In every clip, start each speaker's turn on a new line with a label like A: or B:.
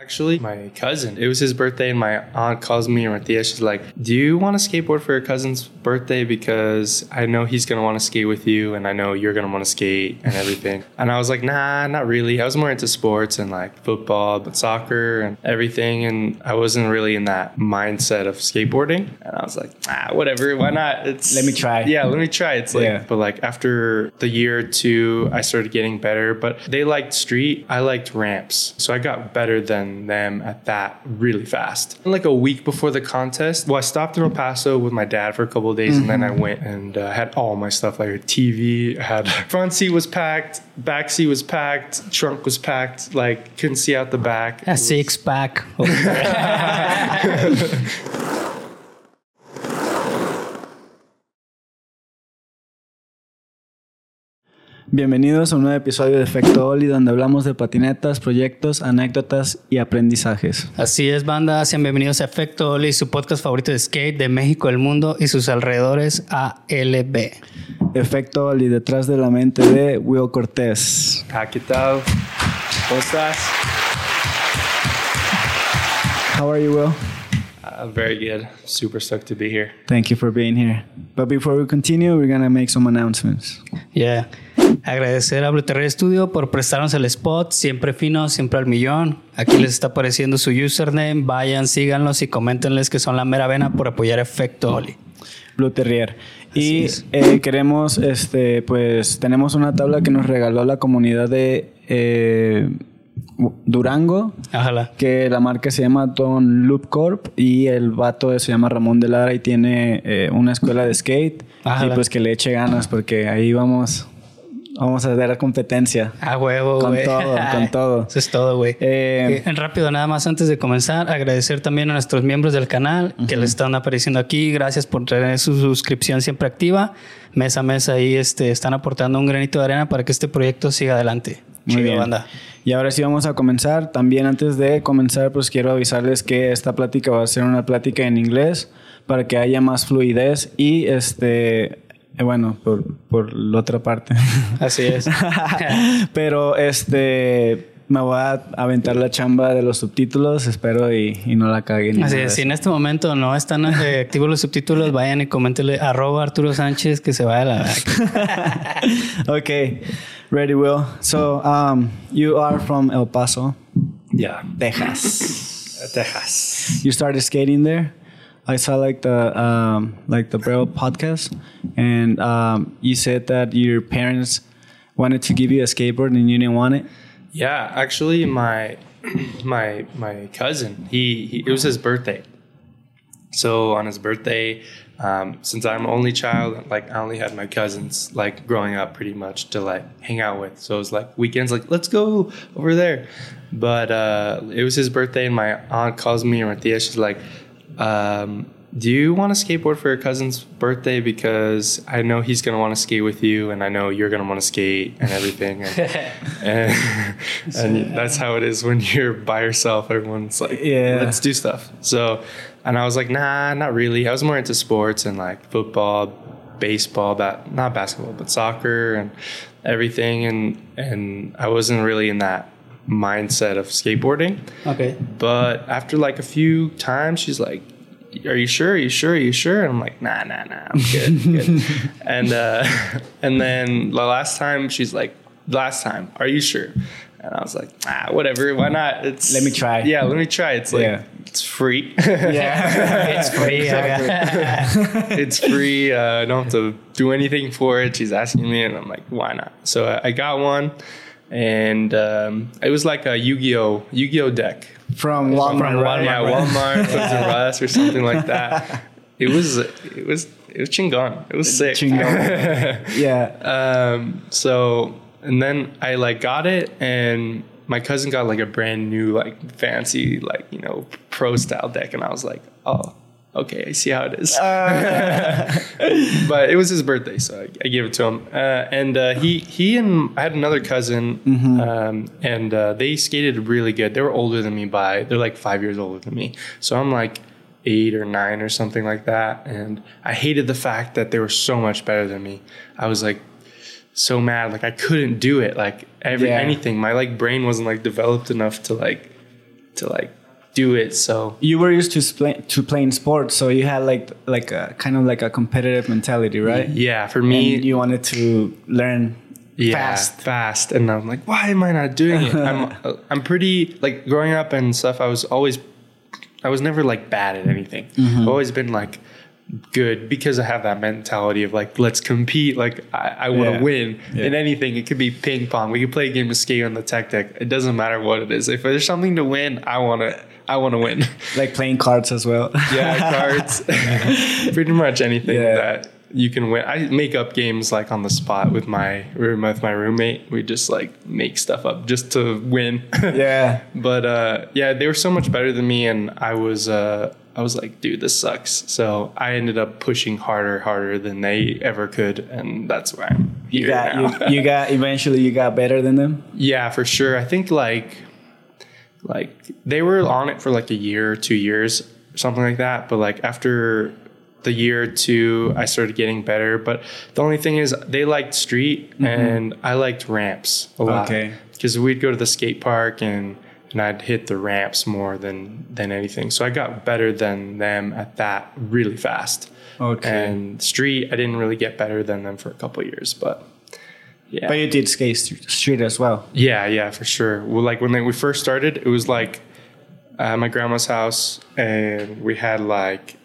A: Actually, my cousin, it was his birthday, and my aunt calls me and Matthias. She's like, Do you want to skateboard for your cousin's birthday? Because I know he's going to want to skate with you, and I know you're going to want to skate and everything. and I was like, Nah, not really. I was more into sports and like football, but soccer and everything. And I wasn't really in that mindset of skateboarding. And I was like, Ah, whatever. Why not? It's
B: Let me try.
A: Yeah, let me try. It's like,
B: Yeah.
A: but like after the year or two, I started getting better. But they liked street, I liked ramps, so I got better than them at that really fast. And like a week before the contest, well, I stopped in El Paso with my dad for a couple of days, and then I went and uh, had all my stuff like a TV. I had front seat was packed, back seat was packed, trunk was packed. Like couldn't see out the back.
C: A six pack.
B: Bienvenidos a un nuevo episodio de Efecto Oli, donde hablamos de patinetas, proyectos, anécdotas y aprendizajes.
C: Así es, banda. Sean bienvenidos a Efecto Oli, su podcast favorito de skate de México, el mundo y sus alrededores ALB.
B: Efecto Oli, detrás de la mente de Will Cortés.
A: Ah, ¿Qué tal? ¿Cómo estás?
B: How are you, Will?
A: Uh, very good. Super stoked to be here.
B: Thank you for being here. But before we continue, we're gonna make some announcements.
C: Yeah. Agradecer a Blue Terrier Studio por prestarnos el spot, siempre fino, siempre al millón. Aquí les está apareciendo su username. Vayan, síganlos y coméntenles que son la mera vena por apoyar Efecto Oli.
B: Blue Terrier. Y
C: es.
B: eh, queremos, este, pues, tenemos una tabla que nos regaló la comunidad de eh, Durango,
C: Ojalá.
B: que la marca se llama Don Loop Corp y el vato se llama Ramón de Lara y tiene eh, una escuela de skate
C: Ajá.
B: y pues que le eche ganas porque ahí vamos vamos a ver competencia.
C: A huevo,
B: Con todo, con todo.
C: Eso es todo, güey.
B: Eh,
C: Eh, rápido, nada más antes de comenzar, agradecer también a nuestros miembros del canal que les están apareciendo aquí. Gracias por tener su suscripción siempre activa. Mes a mes ahí este, están aportando un granito de arena para que este proyecto siga adelante.
B: Muy
C: Chido,
B: bien.
C: banda.
B: Y ahora sí vamos a comenzar. También antes de comenzar, pues quiero avisarles que esta plática va a ser una plática en inglés para que haya más fluidez y este, bueno, por, por la otra parte.
C: Así es.
B: Pero este, me voy a aventar la chamba de los subtítulos, espero y, y no la caguen. ni
C: Así es. Si en este momento no están eh, activos los subtítulos, vayan y coméntenle arroba Arturo Sánchez que se vaya a la
B: okay, ready, Will. So, um, you are from El Paso,
A: Yeah.
B: Texas.
A: Texas.
B: you started skating there. I saw like the um, like the Braille podcast, and um, you said that your parents wanted to give you a skateboard and you didn't want it.
A: Yeah, actually, my my my cousin, he, he it was his birthday. So on his birthday, um, since I'm only child, like I only had my cousins like growing up pretty much to like hang out with. So it was like weekends, like let's go over there. But uh, it was his birthday, and my aunt calls me and Matthias. She's like, um, "Do you want to skateboard for your cousin's birthday? Because I know he's gonna want to skate with you, and I know you're gonna want to skate and everything." And, and, and that's how it is when you're by yourself. Everyone's like,
B: Yeah.
A: let's do stuff." So, and I was like, "Nah, not really." I was more into sports and like football, baseball, bat, not basketball, but soccer and everything. And and I wasn't really in that mindset of skateboarding.
C: Ok.
A: But after like a few times, she's like, "Are you sure? Are you sure? Are you sure?" And I'm like, "Nah, nah, nah, I'm good." good. and uh, and then the last time, she's like, "Last time, are you sure?" And I was like, "Ah, whatever. Why not? It's
B: Let me try.
A: Yeah, let me try. It's like
B: Yeah.
A: it's free.
B: Yeah.
C: It's free.
A: it's free. Uh, I don't have to do anything for it. She's asking me, and I'm like, why not? So I, I got one, and um, it was like a Yu-Gi-Oh Yu-Gi-Oh deck.
B: From Walmart.
C: From? Walmart.
A: yeah, Walmart, Toys R Us, or something like that. It was it was it was chingon. It was sick.
B: Chingon. Yeah.
A: um, so and then I like got it, and my cousin got like a brand new like fancy like you know pro style deck, and I was like, oh. Okay, I see how it is. but it was his birthday, so I, I gave it to him. Uh, and uh, he he and I had another cousin, um, and uh, they skated really good. They were older than me by they're like five years older than me. So I'm like eight or nine or something like that. And I hated the fact that they were so much better than me. I was like so mad, like I couldn't do it, like every
B: Yeah.
A: anything. My like brain wasn't like developed enough to like to like do it. So
B: You were used to play, to playing sports, so you had like like a kind of like a competitive mentality, right?
A: yeah, for me,
B: And you wanted to learn
A: yeah,
B: fast.
A: fast, and I'm like, why am I not doing it? I'm I'm pretty like growing up and stuff. I was always, I was never like bad at anything.
B: Mm-hmm.
A: I've always been like good because I have that mentality of like let's compete. Like I, I want to
B: Yeah.
A: win
B: Yeah.
A: in anything. It could be ping pong. We could play a game of skate on the tech deck. It doesn't matter what it is. If there's something to win, I want to. I want to win.
B: Like playing cards as well.
A: yeah, cards. Pretty much anything
B: Yeah.
A: that you can win. I make up games like on the spot with my room with my roommate. We just like make stuff up just to win.
B: yeah.
A: but uh, yeah, they were so much better than me, and I was uh, I was like, dude, this sucks. So I ended up pushing harder, harder than they ever could, and that's why I'm here
B: You got
A: now.
B: you, you got eventually you got better than them.
A: Yeah, for sure. I think like like they were on it for like a year or two years, something like that. But like after the year or two, I started getting better. But the only thing is, they liked street mm-hmm. and I liked ramps a lot.
B: Okay.
A: Because we'd go to the skate park and and I'd hit the ramps more than than anything. So I got better than them at that really fast.
B: Okay.
A: And street, I didn't really get better than them for a couple of years, but yeah.
B: But you did skate st- street as well.
A: Yeah, yeah, for sure. Well, like when they, we first started, it was like at my grandma's house, and we had like,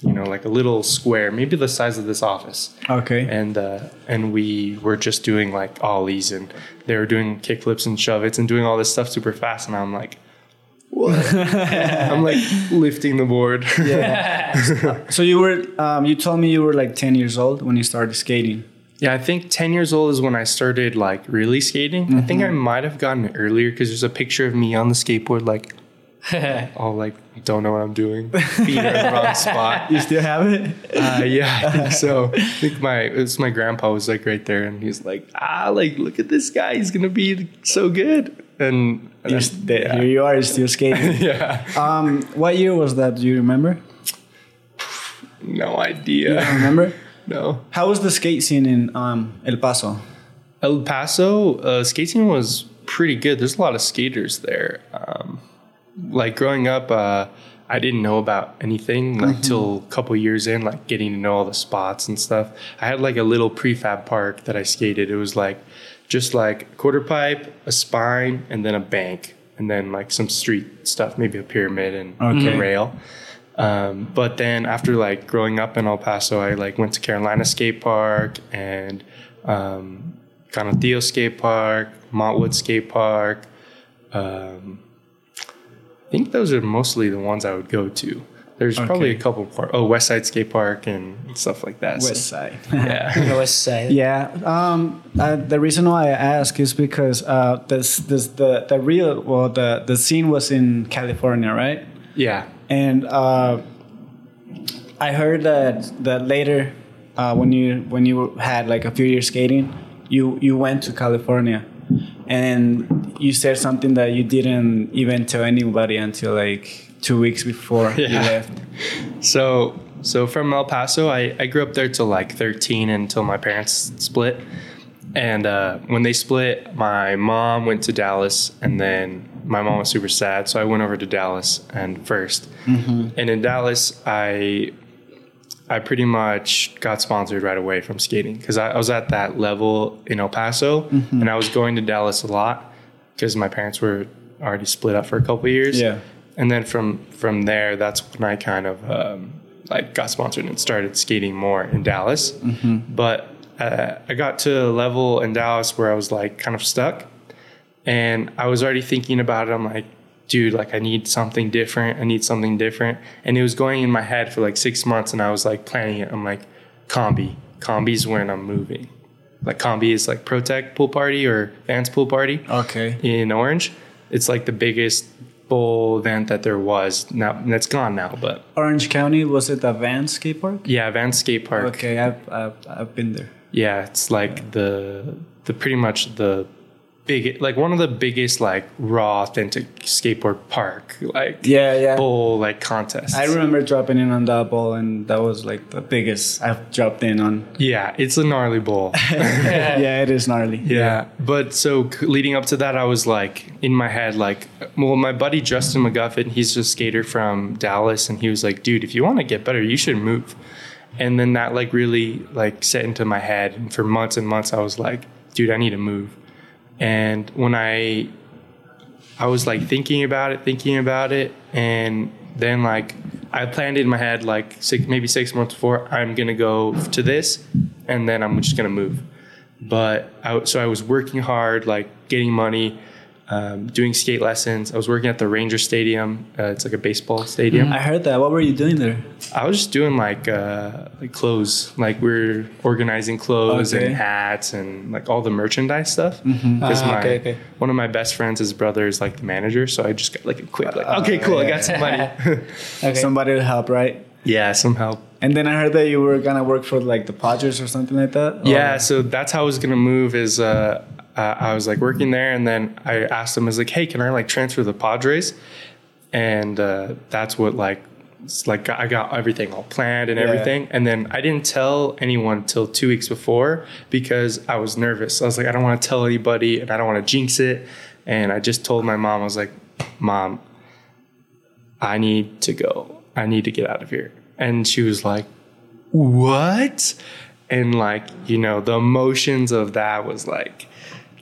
A: you know, like a little square, maybe the size of this office,
B: Okay.
A: and uh, and we were just doing like ollies, and they were doing kickflips and shove its, and doing all this stuff super fast, and I'm like. What? I'm like lifting the board. Yeah.
B: so you were um, you told me you were like 10 years old when you started skating.
A: Yeah, I think 10 years old is when I started like really skating. I think I might have gotten earlier because there's a picture of me on the skateboard, like all like don't know what I'm doing, feet are in the wrong spot.
B: You still have it?
A: Uh, yeah, I think so. I think my it's my grandpa was like right there, and he's like, ah, like look at this guy, he's gonna be so good. And, and then-
B: st- Here you are, still skating.
A: yeah,
B: um, what year was that? Do you remember?
A: no
B: You
A: idea.
B: don't remember?
A: No.
B: How was the skate scene in um, El Paso?
A: El Paso uh, skating was pretty good. There's a lot of skaters there. Um, like growing up, uh, I didn't know about anything like till a couple years in, like getting to know all the spots and stuff. I had like a little prefab park that I skated. It was like just like a quarter pipe, a spine, and then a bank, and then like some street stuff, maybe a pyramid and
B: Okay.
A: a rail. Um, but then after like growing up in El Paso, I like went to Carolina Skate Park and um, Canutillo Skate Park, Montwood Skate Park. Um, I think those are mostly the ones I would go to. There's probably a couple more. Oh, West Side Skate Park and stuff like that. So,
B: West Side.
A: yeah.
C: West Side.
B: Yeah. Um, uh, the reason why I ask is because uh, this, this, the, the real, well, the, the scene was in California, right?
A: Yeah.
B: And uh, I heard that that later, uh, when you when you had like a few years skating, you you went to California, and you said something that you didn't even tell anybody until like two weeks before you left.
A: So so from El Paso, I, I grew up there till like 13 until my parents split. And uh, when they split, my mom went to Dallas, and then my mom was super sad, so I went over to Dallas and 1st And in Dallas, I I pretty much got sponsored right away from skating because I, I was at that level in El Paso, and I was going to Dallas a lot because my parents were already split up for a couple of years.
B: Yeah.
A: and then from from there that's when i kind of um, like got sponsored and started skating more in dallas. But uh, i got to a level in dallas where i was like kind of stuck and i was already thinking about it i'm like dude like i need something different i need something different and it was going in my head for like six months and i was like planning it i'm like combi combi's when i'm moving like combi is like Pro-Tec pool party or vans pool party
B: Okay.
A: in Orange. It's like the biggest bowl event that there was. Now that's gone now, but
B: Orange County was it the Van skate park?
A: yeah, Van Skate Park.
B: Okay, I've, I've I've been there.
A: Yeah, it's like the the pretty much the big, like one of the biggest, like raw, authentic skateboard park, like
B: Yeah, yeah.
A: bowl, like contest
B: I remember dropping in on that ball, and that was like the biggest I've dropped in on.
A: Yeah, it's a gnarly bowl.
B: yeah, it is gnarly.
A: Yeah, but so leading up to that, I was like in my head, like, well, my buddy Justin McGuffin, he's a skater from Dallas, and he was like, dude, if you want to get better, you should move. And then that like really like set into my head, and for months and months, I was like, dude, I need to move. And when I, I was like thinking about it, thinking about it, and then like I planned it in my head, like six, maybe six months before, I'm gonna go to this, and then I'm just gonna move. But I, so I was working hard, like getting money, um, doing skate lessons. I was working at the Ranger Stadium. Uh, it's like a baseball stadium.
B: I heard that. What were you doing there?
A: I was just doing like uh, like clothes, like we're organizing clothes
B: Okay.
A: and hats and like all the merchandise stuff. Because
C: Ah,
A: my
C: okay, okay.
A: one of my best friends, his brother is like the manager, so I just got like a quick like, okay, cool, I got some money.
C: Okay.
B: Somebody to help, right?
A: yeah, some help.
B: And then I heard that you were gonna work for like the Padres or something like that.
A: Yeah, so that's how I was gonna move. Is uh, uh, I was like working there, and then I asked him, I was like, "Hey, can I like transfer the Padres?" And uh, that's what like, like I got everything all planned and
B: Yeah.
A: everything, and then I didn't tell anyone till two weeks before because I was nervous. I was like, I don't want to tell anybody, and I don't want to jinx it. And I just told my mom, I was like, "Mom, I need to go. I need to get out of here." And she was like, "What?" And like, you know, the emotions of that was like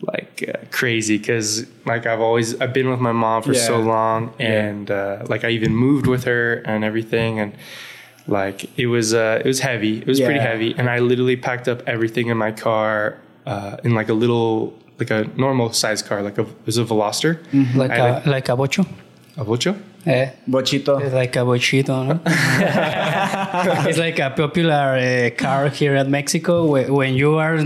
A: like uh, crazy cuz like I've always I've been with my mom for so long and uh, like I even moved with her and everything and like it was uh it was heavy. It was pretty heavy and I literally packed up everything in my car uh in like a little like a normal size car like a it was a Veloster.
C: Like
A: I
C: a,
A: like-
C: like a bocho.
A: A Vocho?
C: Eh,
B: Bochito.
C: it's like a bochito, no? it's like a popular uh, car here at Mexico. Where, when you are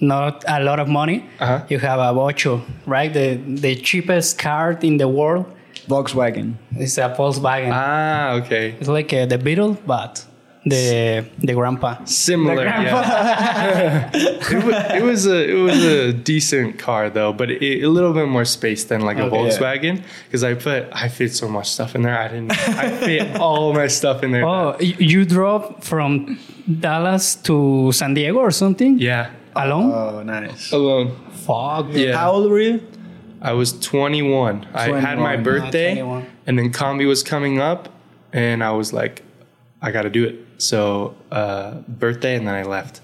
C: not a lot of money,
A: Uh-huh.
C: you have a bocho, right? The the cheapest car in the world
B: Volkswagen.
C: It's a Volkswagen.
A: Ah, okay.
C: It's like uh, the Beetle, but the the grandpa.
A: Similar, yeah. it, was, it was a it was a decent car though, but it, a little bit more space than like a
C: Okay.
A: Volkswagen because I put I fit so much stuff in there. I didn't. I fit all my stuff in there.
C: Oh, y- you drove from Dallas to San Diego or something
A: Yeah,
C: alone?
B: Oh, nice.
A: alone.
C: Fuck.
A: Yeah,
B: How old were you?
A: I was 21. 21. I had my birthday,
C: Ah,
A: and then Combi was coming up, and I was like, I got to do it. So uh, birthday, and then I left.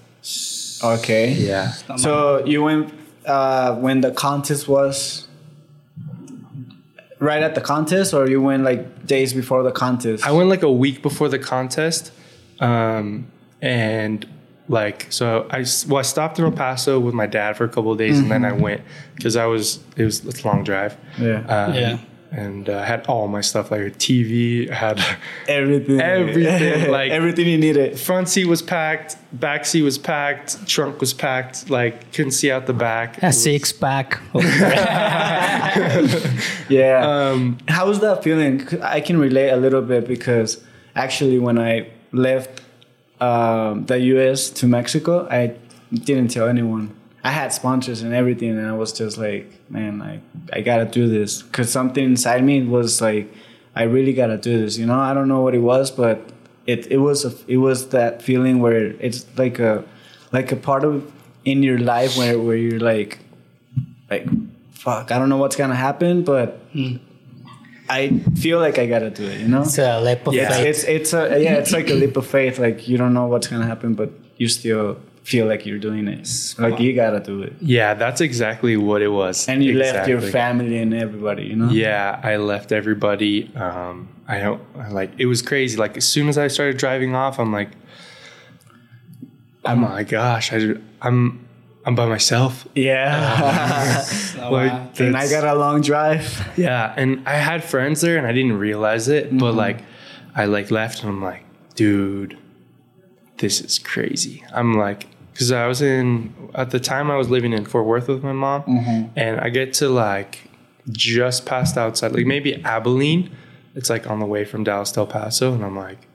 B: Okay.
A: Yeah.
B: So you went uh, when the contest was right at the contest, or you went like days before the contest?
A: I went like a week before the contest, um, and like so I well I stopped in El Paso with my dad for a couple of days, and then I went because I was it was it's a long drive.
B: Yeah.
A: Um,
C: Yeah.
A: And uh, I had all my stuff like a TV, had
B: everything.
A: Everything, like-
B: everything you needed.
A: front seat was packed, back seat was packed, trunk was packed, like couldn't see out the back.
C: A six pack.
B: Yeah.
A: Um,
B: How was that feeling? I can relate a little bit because actually, when I left um, the US to Mexico, I didn't tell anyone. I had sponsors and everything, and I was just like, man, I, I gotta do this. Because something inside me was like, I really gotta do this. You know, I don't know what it was, but it, it was a, it was that feeling where it's like a like a part of in your life where, where you're like like fuck, I don't know what's gonna happen, but I feel like I gotta do it. You know,
C: It's a leap of
A: Yeah.
C: faith.
B: it's it's a yeah, it's like a leap of faith. Like you don't know what's gonna happen, but you still feel like you're doing it. Like you gotta do it,
A: yeah, that's exactly what it was.
B: and you left your family and everybody. You know.
A: Yeah, I left everybody. Um, I don't like it was crazy. Like as soon as I started driving off, I'm like, oh my gosh, I, I'm I'm by myself.
B: Yeah.
A: Like
B: and I got a long drive.
A: yeah, and I had friends there, and I didn't realize it, but
B: Mm-hmm.
A: like I like left, and I'm like, dude, this is crazy. I'm like. Because I was in, at the time I was living in Fort Worth with my mom,
B: Mm-hmm.
A: and I get to like just past outside, like maybe Abilene. It's like on the way from Dallas to El Paso, and I'm like,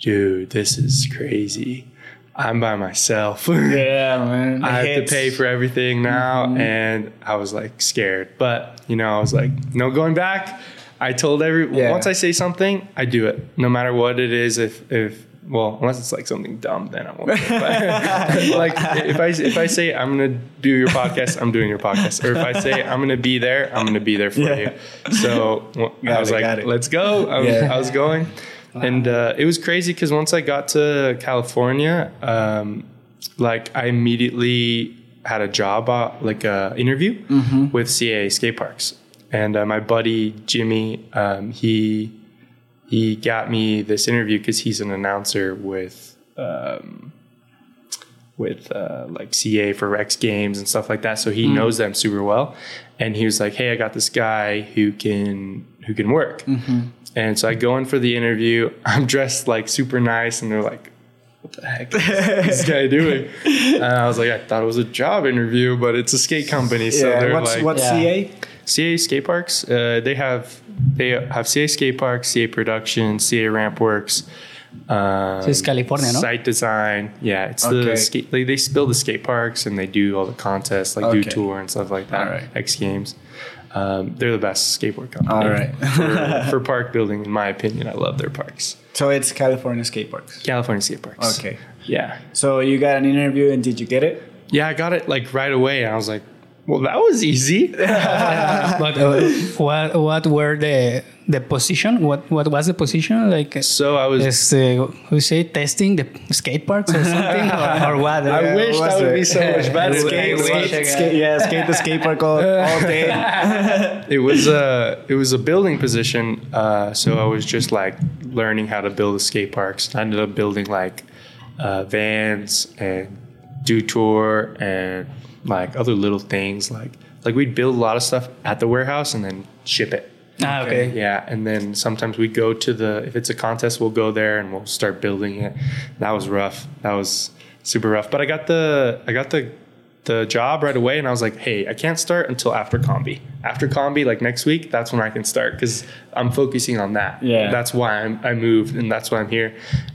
A: dude, this is crazy. I'm by myself.
B: Yeah, man.
A: I have to pay for everything now,
B: Mm-hmm.
A: and I was like scared. But you know, I was like, no going back. I told every
B: Yeah.
A: once I say something, I do it, no matter what it is. If if well, unless it's like something dumb, then I won't. do it. But like if I if I say I'm gonna do your podcast, I'm doing your podcast. Or if I say I'm gonna be there, I'm gonna be there for
B: Yeah.
A: you. So well, I was
B: it,
A: like, let's go. I was,
B: Yeah.
A: I was going, and uh, it was crazy because once I got to California, um, like I immediately had a job, uh, like a interview
B: Mm-hmm.
A: with CA skate parks, and uh, my buddy Jimmy, um, he he got me this interview because he's an announcer with. Um, with uh, like CA for X Games and stuff like that, so he
B: Mm.
A: knows them super well. And he was like, "Hey, I got this guy who can who can work."
B: Mm-hmm.
A: And so I go in for the interview. I'm dressed like super nice, and they're like, "What the heck is this guy doing?" And I was like, "I thought it was a job interview, but it's a skate company." So
B: yeah.
A: they're
B: What's
A: like,
B: what's
C: Yeah.
B: CA?
A: CA skate parks. Uh, they have they have CA skate parks, CA production, CA ramp works. Um,
C: So it's California, no?
A: Site design. Yeah, it's
B: Okay.
A: the skate. Like, they build the skate parks and they do all the contests, like Dew
B: Okay.
A: tour and stuff like that.
B: All right.
A: X Games. Um, they're the best skateboard company.
B: All right.
A: for, for park building, in my opinion, I love their parks.
B: So it's California skate parks.
A: California skate parks.
B: Okay.
A: Yeah.
B: So you got an interview and did you get it?
A: Yeah, I got it like right away. I was like, well, that was easy.
C: But uh, what what were the the position? What what was the position? Like
A: so I was
C: is uh, who say testing the skate parks or something or, or what?
A: I wish
B: what was
A: that would
B: it?
A: be so much better.
B: Skate, skate, skate, yeah, skate the skate park all, all day.
A: it was a it was a building position. Uh, so I was just like learning how to build the skate parks. I ended up building like uh, vans and Dew Tour and like other little things. Like like we'd build a lot of stuff at the warehouse and then ship it.
C: Ah, okay.
A: Yeah, and then sometimes we go to the if it's a contest, we'll go there and we'll start building it. That was rough. That was super rough. But I got the I got the the job right away, and I was like, hey, I can't start until after combi. After combi, like next week, that's when I can start because I'm focusing on that.
B: Yeah.
A: that's why I'm, I moved, and that's why I'm here.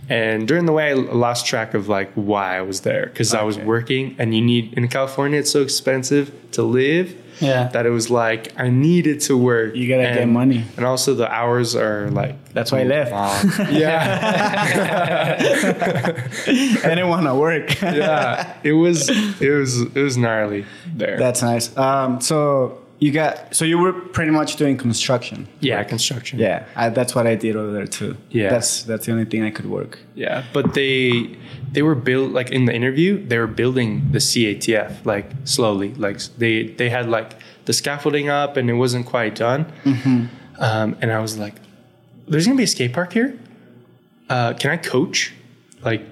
A: And during the way, I lost track of like why I was there because I was working, and you need in California, it's so expensive to live
C: Yeah.
A: that it was like I needed to work.
B: You gotta get money.
A: and also the hours are like
B: That's why I left.
A: long. yeah,
B: I didn't want to work.
A: yeah. It was it was it was gnarly there.
B: That's nice. Um, so you got so you were pretty much doing construction.
A: yeah, construction.
B: Yeah, I, that's what I did over there too.
A: Yeah.
B: that's that's the only thing I could work.
A: Yeah, but they they were built like in the interview they were building the CATF like slowly like they they had like the scaffolding up and it wasn't quite done. Um, and I was like, "There's gonna be a skate park here. Uh, can I coach? Like,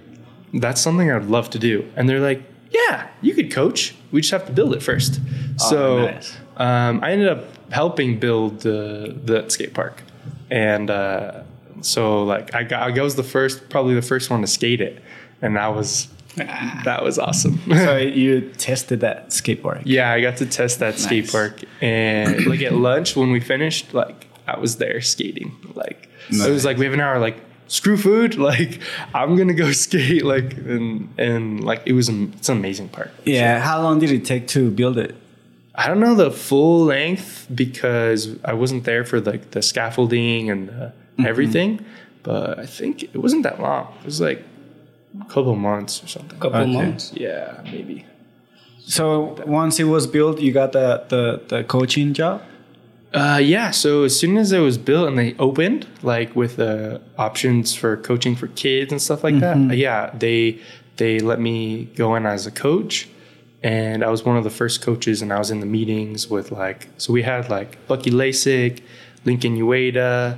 A: that's something I'd love to do." And they're like, "Yeah, you could coach. We just have to build it first. so
B: nice.
A: um, I ended up helping build the the skate park, and uh, so like I got I was the first probably the first one to skate it, and that was that was awesome.
B: so you tested that skateboard.
A: yeah, I got to test that skate
B: Nice.
A: park, and like at lunch when we finished, like I was there skating. Like it was like we have an hour. Like screw food. Like I'm gonna go skate. Like and and like it was it's an amazing park.
B: Yeah. How long did it take to build it?
A: I don't know the full length because I wasn't there for like the scaffolding and the
B: Mm-hmm.
A: everything, but I think it wasn't that long. It was like couple months or something.
C: Couple
B: Okay.
C: months.
A: Yeah, maybe.
B: So once it was built, you got the the, the coaching job.
A: Uh, yeah. So as soon as it was built and they opened, like with the options for coaching for kids and stuff like that, yeah, they they let me go in as a coach, and I was one of the first coaches, and I was in the meetings with like, so we had like Bucky Lasek, Lincoln Ueda.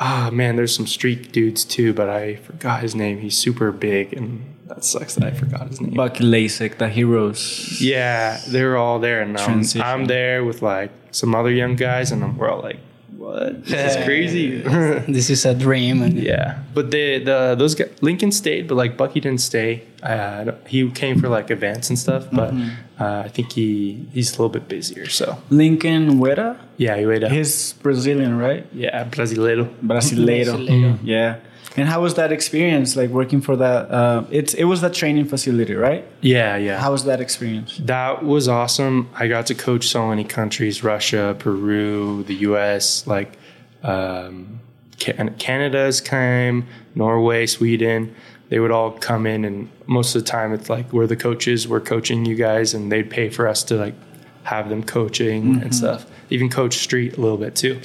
A: Ah man, there's some street dudes too, but I forgot his name. He's super big, and that sucks that I forgot his name.
B: Bucky Lasek, the heroes.
A: Yeah, they're all there, and um. I'm there with like some other young guys, and we're all like, "What? This is crazy."
C: This is a dream. And
A: yeah, but the the those guys, Lincoln stayed, but like Bucky didn't stay. Uh, he came for like events and stuff, but
B: Mm-hmm.
A: uh, I think he he's a little bit busier. So
B: Lincoln Ueda?
A: yeah, he wait up.
B: He's Brazilian, right?
A: Yeah, Brasileiro.
B: Brasileiro.
C: Brasileiro.
B: Yeah. And how was that experience, like working for that? Uh, it's it was that training facility, right?
A: Yeah, yeah.
B: How was that experience?
A: That was awesome. I got to coach so many countries: Russia, Peru, the U.S. Like um, Canada's came, Norway, Sweden. They would all come in, and most of the time, it's like we're the coaches. We're coaching you guys, and they'd pay for us to like have them coaching and stuff. Even coach street a little bit too.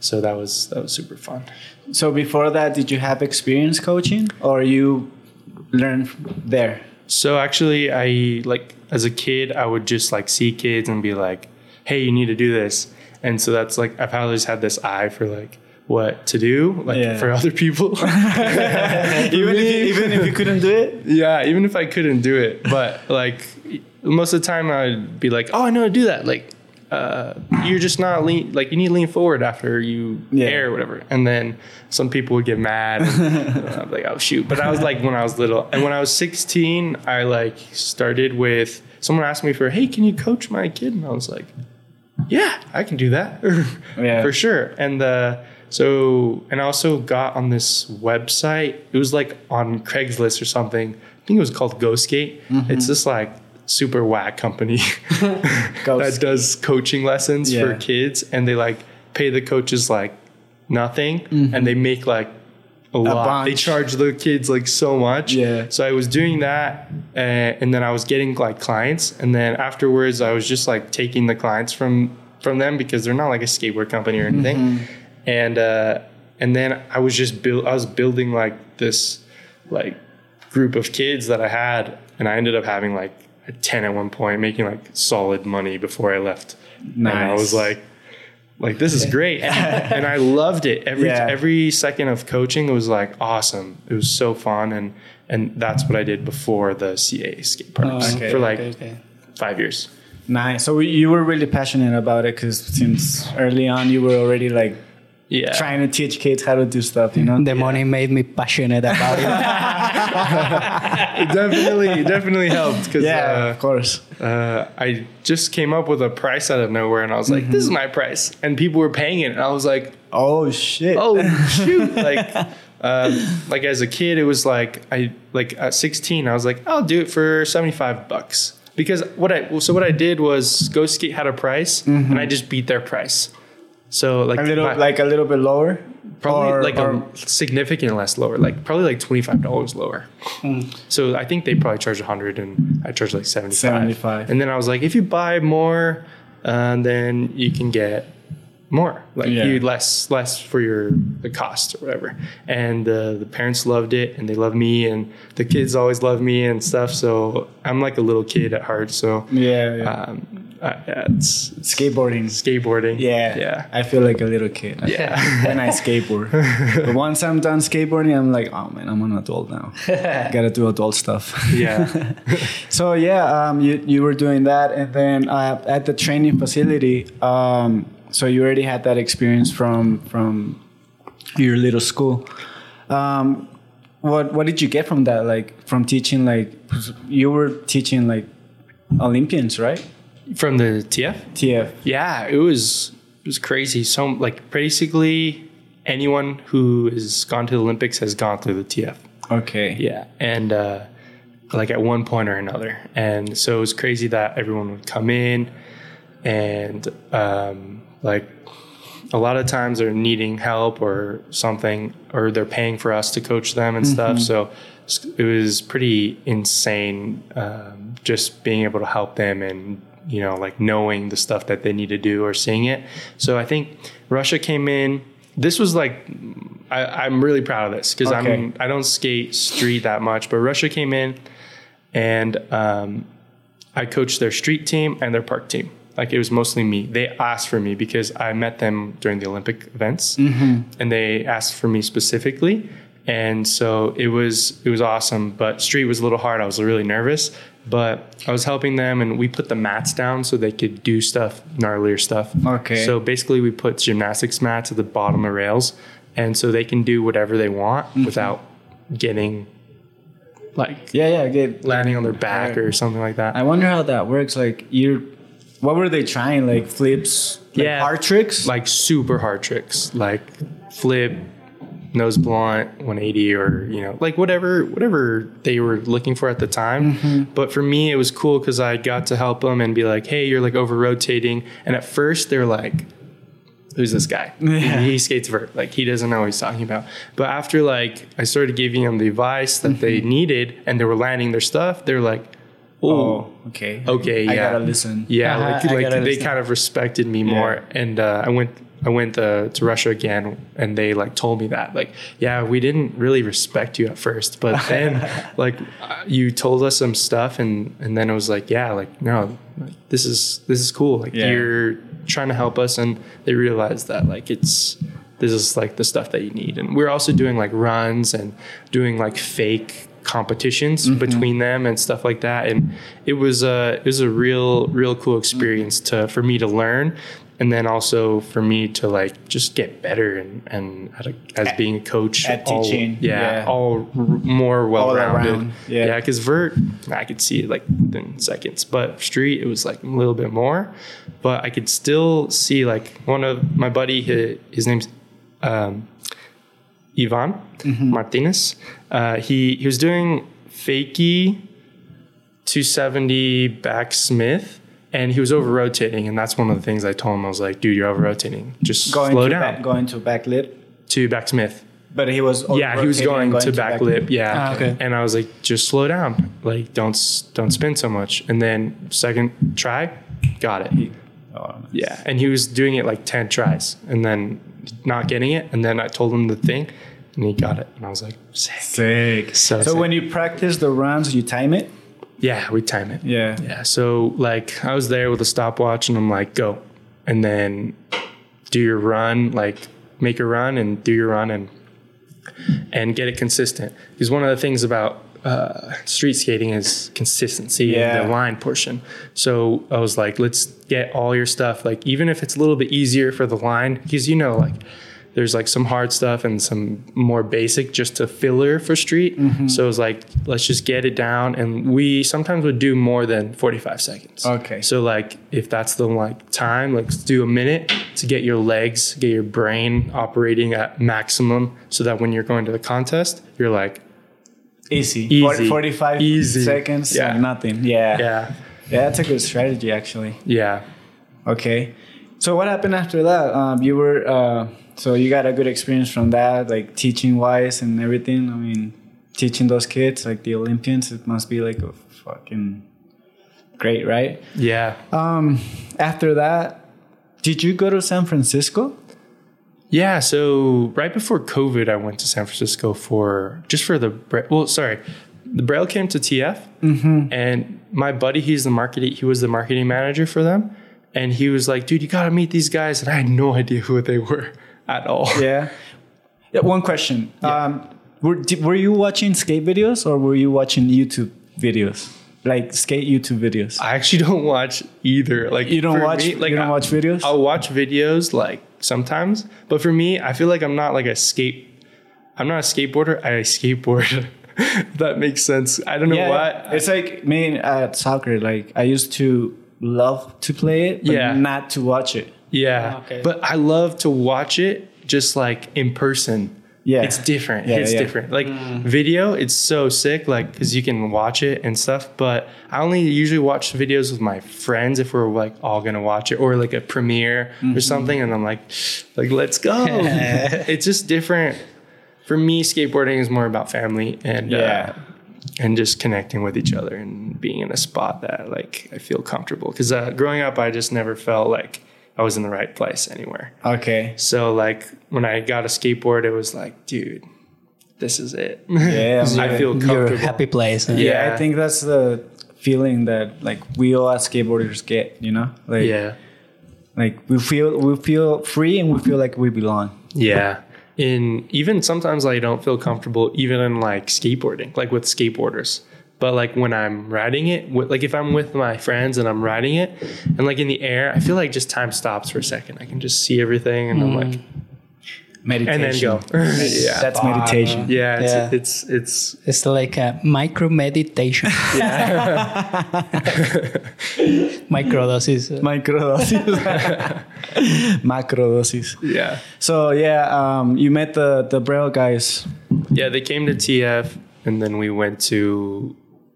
A: So that was that was super fun.
B: So before that, did you have experience coaching, or you learned there?
A: So actually, I like as a kid, I would just like see kids and be like, "Hey, you need to do this," and so that's like I've always had this eye for like what to do, like
B: Yeah.
A: for other people.
B: even if you, even if you couldn't do it.
A: yeah, even if I couldn't do it, but like most of the time, I'd be like, "Oh, I know how to do that." Like. Uh, you're just not lean like you need to lean forward after you
B: Yeah.
A: air or whatever. And then some people would get mad and i'm like oh shoot. But i was like when i was little and when i was 16 i like started with someone asked me for hey can you coach my kid? And i was like yeah i can do that.
B: Yeah.
A: for sure. And uh so and i also got on this website. It was like on craigslist or something. I think it was called Go Skate. It's just like super whack company that does coaching lessons
B: Yeah.
A: for kids and they like pay the coaches like nothing and they make like a lot they charge the kids like so much
B: Yeah.
A: so i was doing that uh, and then i was getting like clients and then afterwards i was just like taking the clients from from them because they're not like a skateboard company or anything
B: Mm-hmm.
A: and uh and then i was just build i was building like this like group of kids that i had and i ended up having like a 10 at one point making like solid money before i left. And i was like like this is great. And, and i loved it. Every
B: Yeah.
A: every second of coaching it was like awesome. It was so fun. And and that's what i did before the ca skate parks
B: Oh, okay,
A: for like
C: Okay, okay.
A: five years.
B: Nice. So you were really passionate about it because since early on you were already like
A: yeah
B: trying to teach kids how to do stuff. You know.
C: The money made me passionate about it.
A: it definitely it definitely helped because
B: yeah, of course.
A: uh, I just came up with a price out of nowhere, and I was like, "This is my price," and people were paying it, and I was like,
B: Oh shit.
A: "Oh shoot!" like, um, like as a kid, it was like I like at 16, I was like, "I'll do it for 75 bucks," because what I so what I did was Go Skate had a price, and I just beat their price. So like
B: a little
A: my-
B: like a little bit lower.
A: probably
B: Or-
A: like
B: or-
A: a significant less lower, like probably like twenty five dollars lower. So I think they probably charge a hundred, and I charge like seventy five.
B: 75.
A: And then I was like, if you buy more, uh, then you can get more, like
B: Yeah.
A: you less less for your the cost or whatever. And uh, the parents loved it, and they love me, and the kids always love me and stuff. So I'm like a little kid at heart. So
B: yeah, yeah.
A: um, uh, yeah, it's, it's
B: skateboarding.
A: skateboarding.
B: Yeah,
A: yeah.
B: I feel like a little kid.
A: Yeah.
B: when I skateboard. but once I'm done skateboarding, I'm like, oh man, I'm an adult now. Gotta do adult stuff.
A: Yeah.
B: so yeah, um, you you were doing that, and then uh, at the training facility, um, so you already had that experience from from your little school. Um, what what did you get from that? Like from teaching, like you were teaching like Olympians, right?
A: From the TF.
B: TF.
A: Yeah, it was it was crazy. So like basically anyone who has gone to the Olympics has gone through the TF.
B: Okay.
A: Yeah, and uh, like at one point or another, and so it was crazy that everyone would come in, and um, like a lot of times they're needing help or something, or they're paying for us to coach them and stuff. So it was pretty insane, um, just being able to help them and you know like knowing the stuff that they need to do or seeing it. So I think Russia came in. This was like I, I'm really proud of this because
B: Okay.
A: I'm I don't skate street that much, but Russia came in and um, I coached their street team and their park team. Like it was mostly me. They asked for me because I met them during the Olympic events, and they asked for me specifically. And so it was it was awesome. But street was a little hard. I was really nervous, but I was helping them, and we put the mats down so they could do stuff, gnarlier stuff.
B: Okay.
A: So basically, we put gymnastics mats at the bottom of rails, and so they can do whatever they want mm-hmm. without getting like
B: Yeah, yeah. Get.
A: landing on their back or something like that.
B: I wonder how that works. Like you're what were they trying? Like flips? Like
A: Yeah.
B: hard tricks.
A: like super hard tricks, like flip, nose blunt, 180, or you know, like whatever whatever they were looking for at the time. But for me, it was cool because I got to help them and be like, "Hey, you're like over rotating." And at first, they're like, "Who's this guy?
B: Yeah.
A: He, he skates vert. Like he doesn't know what he's talking about." But after like I started giving them the advice that they needed, and they were landing their stuff, they're like, "Oh."
B: oh, okay.
A: Okay,
B: I
A: yeah.
B: gotta listen.
A: Yeah,
C: Uh-huh,
A: like, like they
C: understand.
A: kind of respected me more, and uh, I went I went uh, to Russia again, and they like told me that like yeah we didn't really respect you at first, but then like uh, you told us some stuff, and and then it was like yeah like no like, this is this is cool like
B: Yeah.
A: you're trying to help us, and they realized that like it's this is like the stuff that you need, and we're also doing like runs and doing like fake competitions between them and stuff like that and it was a it was a real real cool experience to for me to learn and then also for me to like just get better and and at a, as being a coach
B: at
A: all-
B: teaching,
A: yeah,
B: yeah.
A: all r- more well rounded
B: yeah.
A: yeah because vert i could see it like within seconds but street it was like a little bit more but i could still see like one of my buddy his, his name's um Ivan Martinez. Uh, he he was doing fakie 270 back Smith, and he was over rotating, and that's one of the things I told him. I was like, "Dude, you're over rotating. Just
B: Going
A: slow
B: to
A: down."
B: Back, going to back lip.
A: to back Smith.
B: But he was.
A: Yeah, he was
B: rotating
A: going,
B: and
A: to back lip. Yeah,
C: Ah, okay.
A: and I was like, "Just slow down. Like, don't don't spin so much." And then second try, got it.
B: Oh,
A: Yeah, and he was doing it like ten tries, and then not getting it, and then I told him the thing, and he got it, and I was like, "Sick."
B: Sick.
A: So
B: So,
A: sick.
B: when you practice the runs, you time it.
A: Yeah, we time it.
B: Yeah.
A: Yeah. So like I was there with a stopwatch and I'm like, go. And then do your run, like make a run and do your run and and get it consistent. Because one of the things about uh, street skating is consistency
B: Yeah.
A: in the line portion. So I was like, let's get all your stuff, like even if it's a little bit easier for the line, because you know, like there's like some hard stuff and some more basic just to filler for street. So it was like, let's just get it down. And we sometimes would do more than 45 seconds.
B: Okay.
A: So like if that's the like time, let's do a minute to get your legs, get your brain operating at maximum so that when you're going to the contest, you're like,
B: Easy.
A: Easy.
B: Forty- 45
A: Easy.
B: seconds.
A: Yeah.
B: Yeah. Nothing. Yeah.
A: yeah,
B: Yeah, that's a good strategy, actually.
A: yeah.
B: Okay. So what happened after that? Um, you were uh, so you got a good experience from that, like teaching wise and everything. I mean, teaching those kids, like the Olympians, it must be like a fucking great, right?
A: Yeah.
B: Um, after that, did you go to San Francisco?
A: Yeah, so right before COVID, I went to San Francisco for just for the well, sorry, the Braille came to TF, and my buddy, he's the marketing, he was the marketing manager for them, and he was like, "Dude, you got to meet these guys," and I had no idea who they were at all.
B: Yeah. Yeah. One question. Um, were did, were you watching skate videos or were you watching YouTube videos? Like skate YouTube videos.
A: I actually don't watch either. Like
B: You don't watch.
A: me, like
B: you don't
A: I-
B: watch videos.
A: I'll watch videos like sometimes, but for me, I feel like I'm not like a skate. I'm not a skateboarder. I skateboard. That makes sense. I don't know why.
B: It's like me at soccer. Like I used to love to play it, but
A: Yeah.
B: not to watch it.
A: Yeah.
C: Ah, okay.
A: But I love to watch it just like in person.
B: Yeah.
A: It's different.
B: Yeah,
A: it's
B: yeah.
A: different. Like video, it's so sick, like, because you can watch it and stuff. But I only usually watch videos with my friends if we're like all gonna watch it or like a premiere
B: Mm-hmm.
A: or something. And I'm like, like, let's go. it's just different. For me, skateboarding is more about family and
B: Yeah.
A: uh, and just connecting with each other and being in a spot that like I feel comfortable. Because uh, growing up, I just never felt like I was in the right place anywhere.
B: Okay.
A: So like when I got a skateboard, it was like, dude, this is it.
B: Yeah,
A: I
B: man.
A: feel
C: Your
A: comfortable.
C: happy place. huh?
A: Yeah.
B: Yeah, I think that's the feeling that like we all as skateboarders get. You know, like
A: Yeah,
B: like we feel we feel free and we feel like we belong.
A: yeah. In even sometimes I don't feel comfortable even in like skateboarding, like with skateboarders. But like when I'm riding it, like if I'm with my friends and I'm riding it, and like in the air, I feel like just time stops for a second. I can just see everything, and I'm like,
B: Meditation.
A: and then go. yeah,
B: That's meditation.
C: man.
A: yeah, it's,
C: Yeah.
A: it's it's
C: It's like a micro meditation. Microdosis.
B: Microdosis. Macrodosis.
A: yeah.
B: So yeah, um, you met the the Braille guys.
A: Yeah, they came to TF and then we went to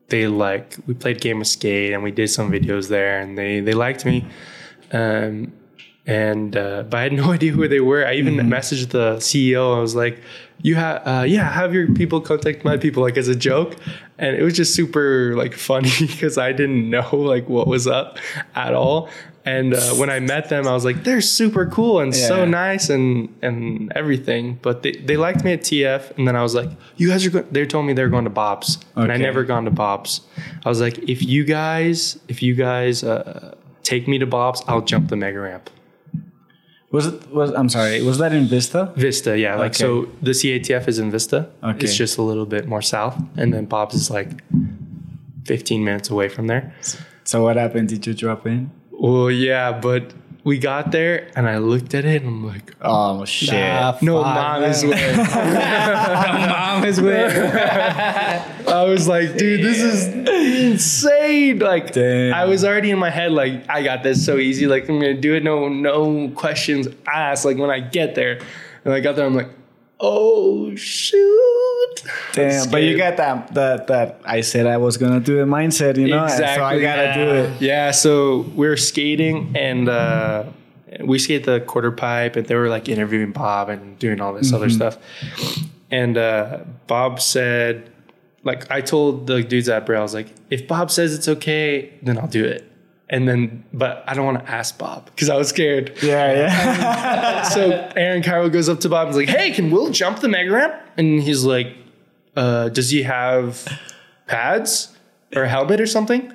A: they like we played game of skate and we did some videos there and they they liked me. Um and uh, but I had no idea who they were. I even messaged the CEO. I was like, "You have, uh, yeah, have your people contact my people," like as a joke, and it was just super like funny because I didn't know like what was up at all. And uh, when I met them, I was like, "They're super cool and so nice and and everything." But they, they liked me at TF, and then I was like, "You guys are going." They told me they're going to Bob's, and I never gone to Bob's. I was like, "If you guys, if you guys uh, take me to Bob's, I'll jump the mega ramp."
B: Was it? Was I'm sorry. Was that in Vista?
A: Vista, yeah. Like
B: Okay.
A: so, the CATF is in Vista.
B: Okay.
A: It's just a little bit more south, and then Bob's is like 15 minutes away from there.
B: So what happened? Did you drop in?
A: Well, yeah, but we got there, and I looked at it, and I'm like,
B: Oh shit!
C: Ah,
A: no, mom
C: man.
A: is way.
C: mom is with.
A: I was like, dude, this is insane. Like,
B: Damn.
A: I was already in my head, like, I got this so easy. Like, I'm gonna do it. No, no questions asked. Like when I get there, and I got there, I'm like, oh shoot.
B: Damn, but you got that that that I said I was gonna do the mindset, you know. exactly, So I gotta do it.
A: Yeah, so we were skating and uh, we skate the quarter pipe, and they were like interviewing Bob and doing all this other
B: Mm-hmm.
A: stuff. And uh, Bob said, like, I told the dudes at Braille, I was like, if Bob says it's okay, then I'll do it. And then, but I don't want to ask Bob because I was scared.
B: Yeah, yeah.
A: so Aaron Kyro goes up to Bob and is like, "Hey, can Will jump the mega ramp?" And he's like, uh, "Does he have pads or a helmet or something?"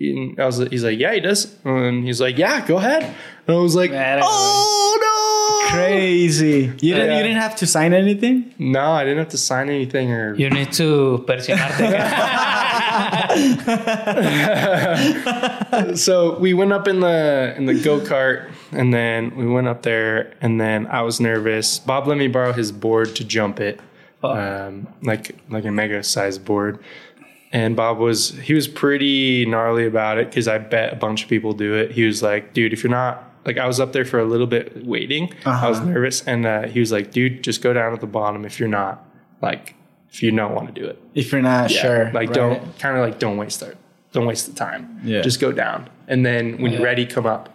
A: And I was, he's like, "Yeah, he does." And he's like, "Yeah, go ahead." And I was like,
C: Man,
A: "Oh no!"
B: Crazy. You didn't
A: Yeah.
B: you didn't have to sign anything?
A: No, I didn't have to sign anything or.
C: You need to persionarte.
A: so we went up in the in the go kart, and then we went up there, and then I was nervous. Bob let me borrow his board to jump it, um, like like a mega sized board. And Bob was he was pretty gnarly about it because I bet a bunch of people do it. He was like, "Dude, if you're not like," I was up there for a little bit waiting. I was nervous, and uh, he was like, "Dude, just go down at the bottom if you're not like if you don't want to do it."
B: If you're not
A: Yeah,
B: sure.
A: Like
B: right?
A: don't kind of like don't waste our don't waste the time.
B: Yeah.
A: Just go down. And then when you're ready, come up.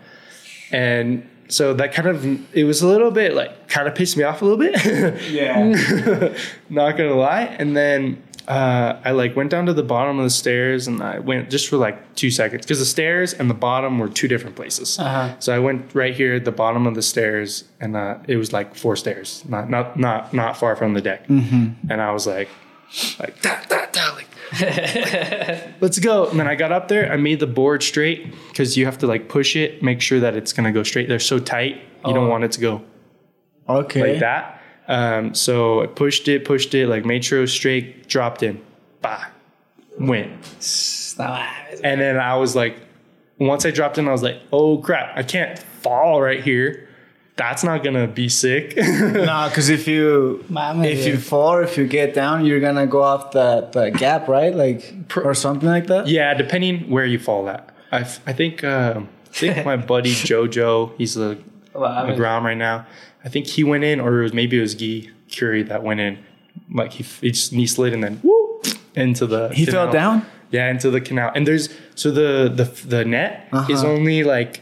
A: And so that kind of it was a little bit like kind of pissed me off a little bit.
B: Yeah.
A: Not gonna lie. And then uh, I like went down to the bottom of the stairs and I went just for like two seconds because the stairs and the bottom were two different places.
C: Uh-huh.
A: So I went right here at the bottom of the stairs and uh, it was like four stairs, not not not not far from the deck.
B: Mm-hmm.
A: And I was like, like da da da like let's go. And then I got up there. I made the board straight because you have to like push it, make sure that it's gonna go straight. They're so tight, you don't
C: Oh.
A: want it to go
B: Okay.
A: like that. Um, so I pushed it, pushed it, like made sure it was straight, dropped in, bah, went. And then I was like, once I dropped in, I was like, oh crap, I can't fall right here. That's not gonna be sick.
B: No, because if you
C: Mames,
B: if you fall, if you get down, you're gonna go off the, the gap, right? Like or something like that.
A: yeah, depending where you fall at. I, f- I think um I think my buddy Jojo, he's the on the ground right now. I think he went in, or it was maybe it was Gui Khury that went in. Like he, he just knee slid and then whoop into the.
B: He fell down.
A: Yeah, into the canal. And there's so the the the net is
B: Uh-huh.
A: only like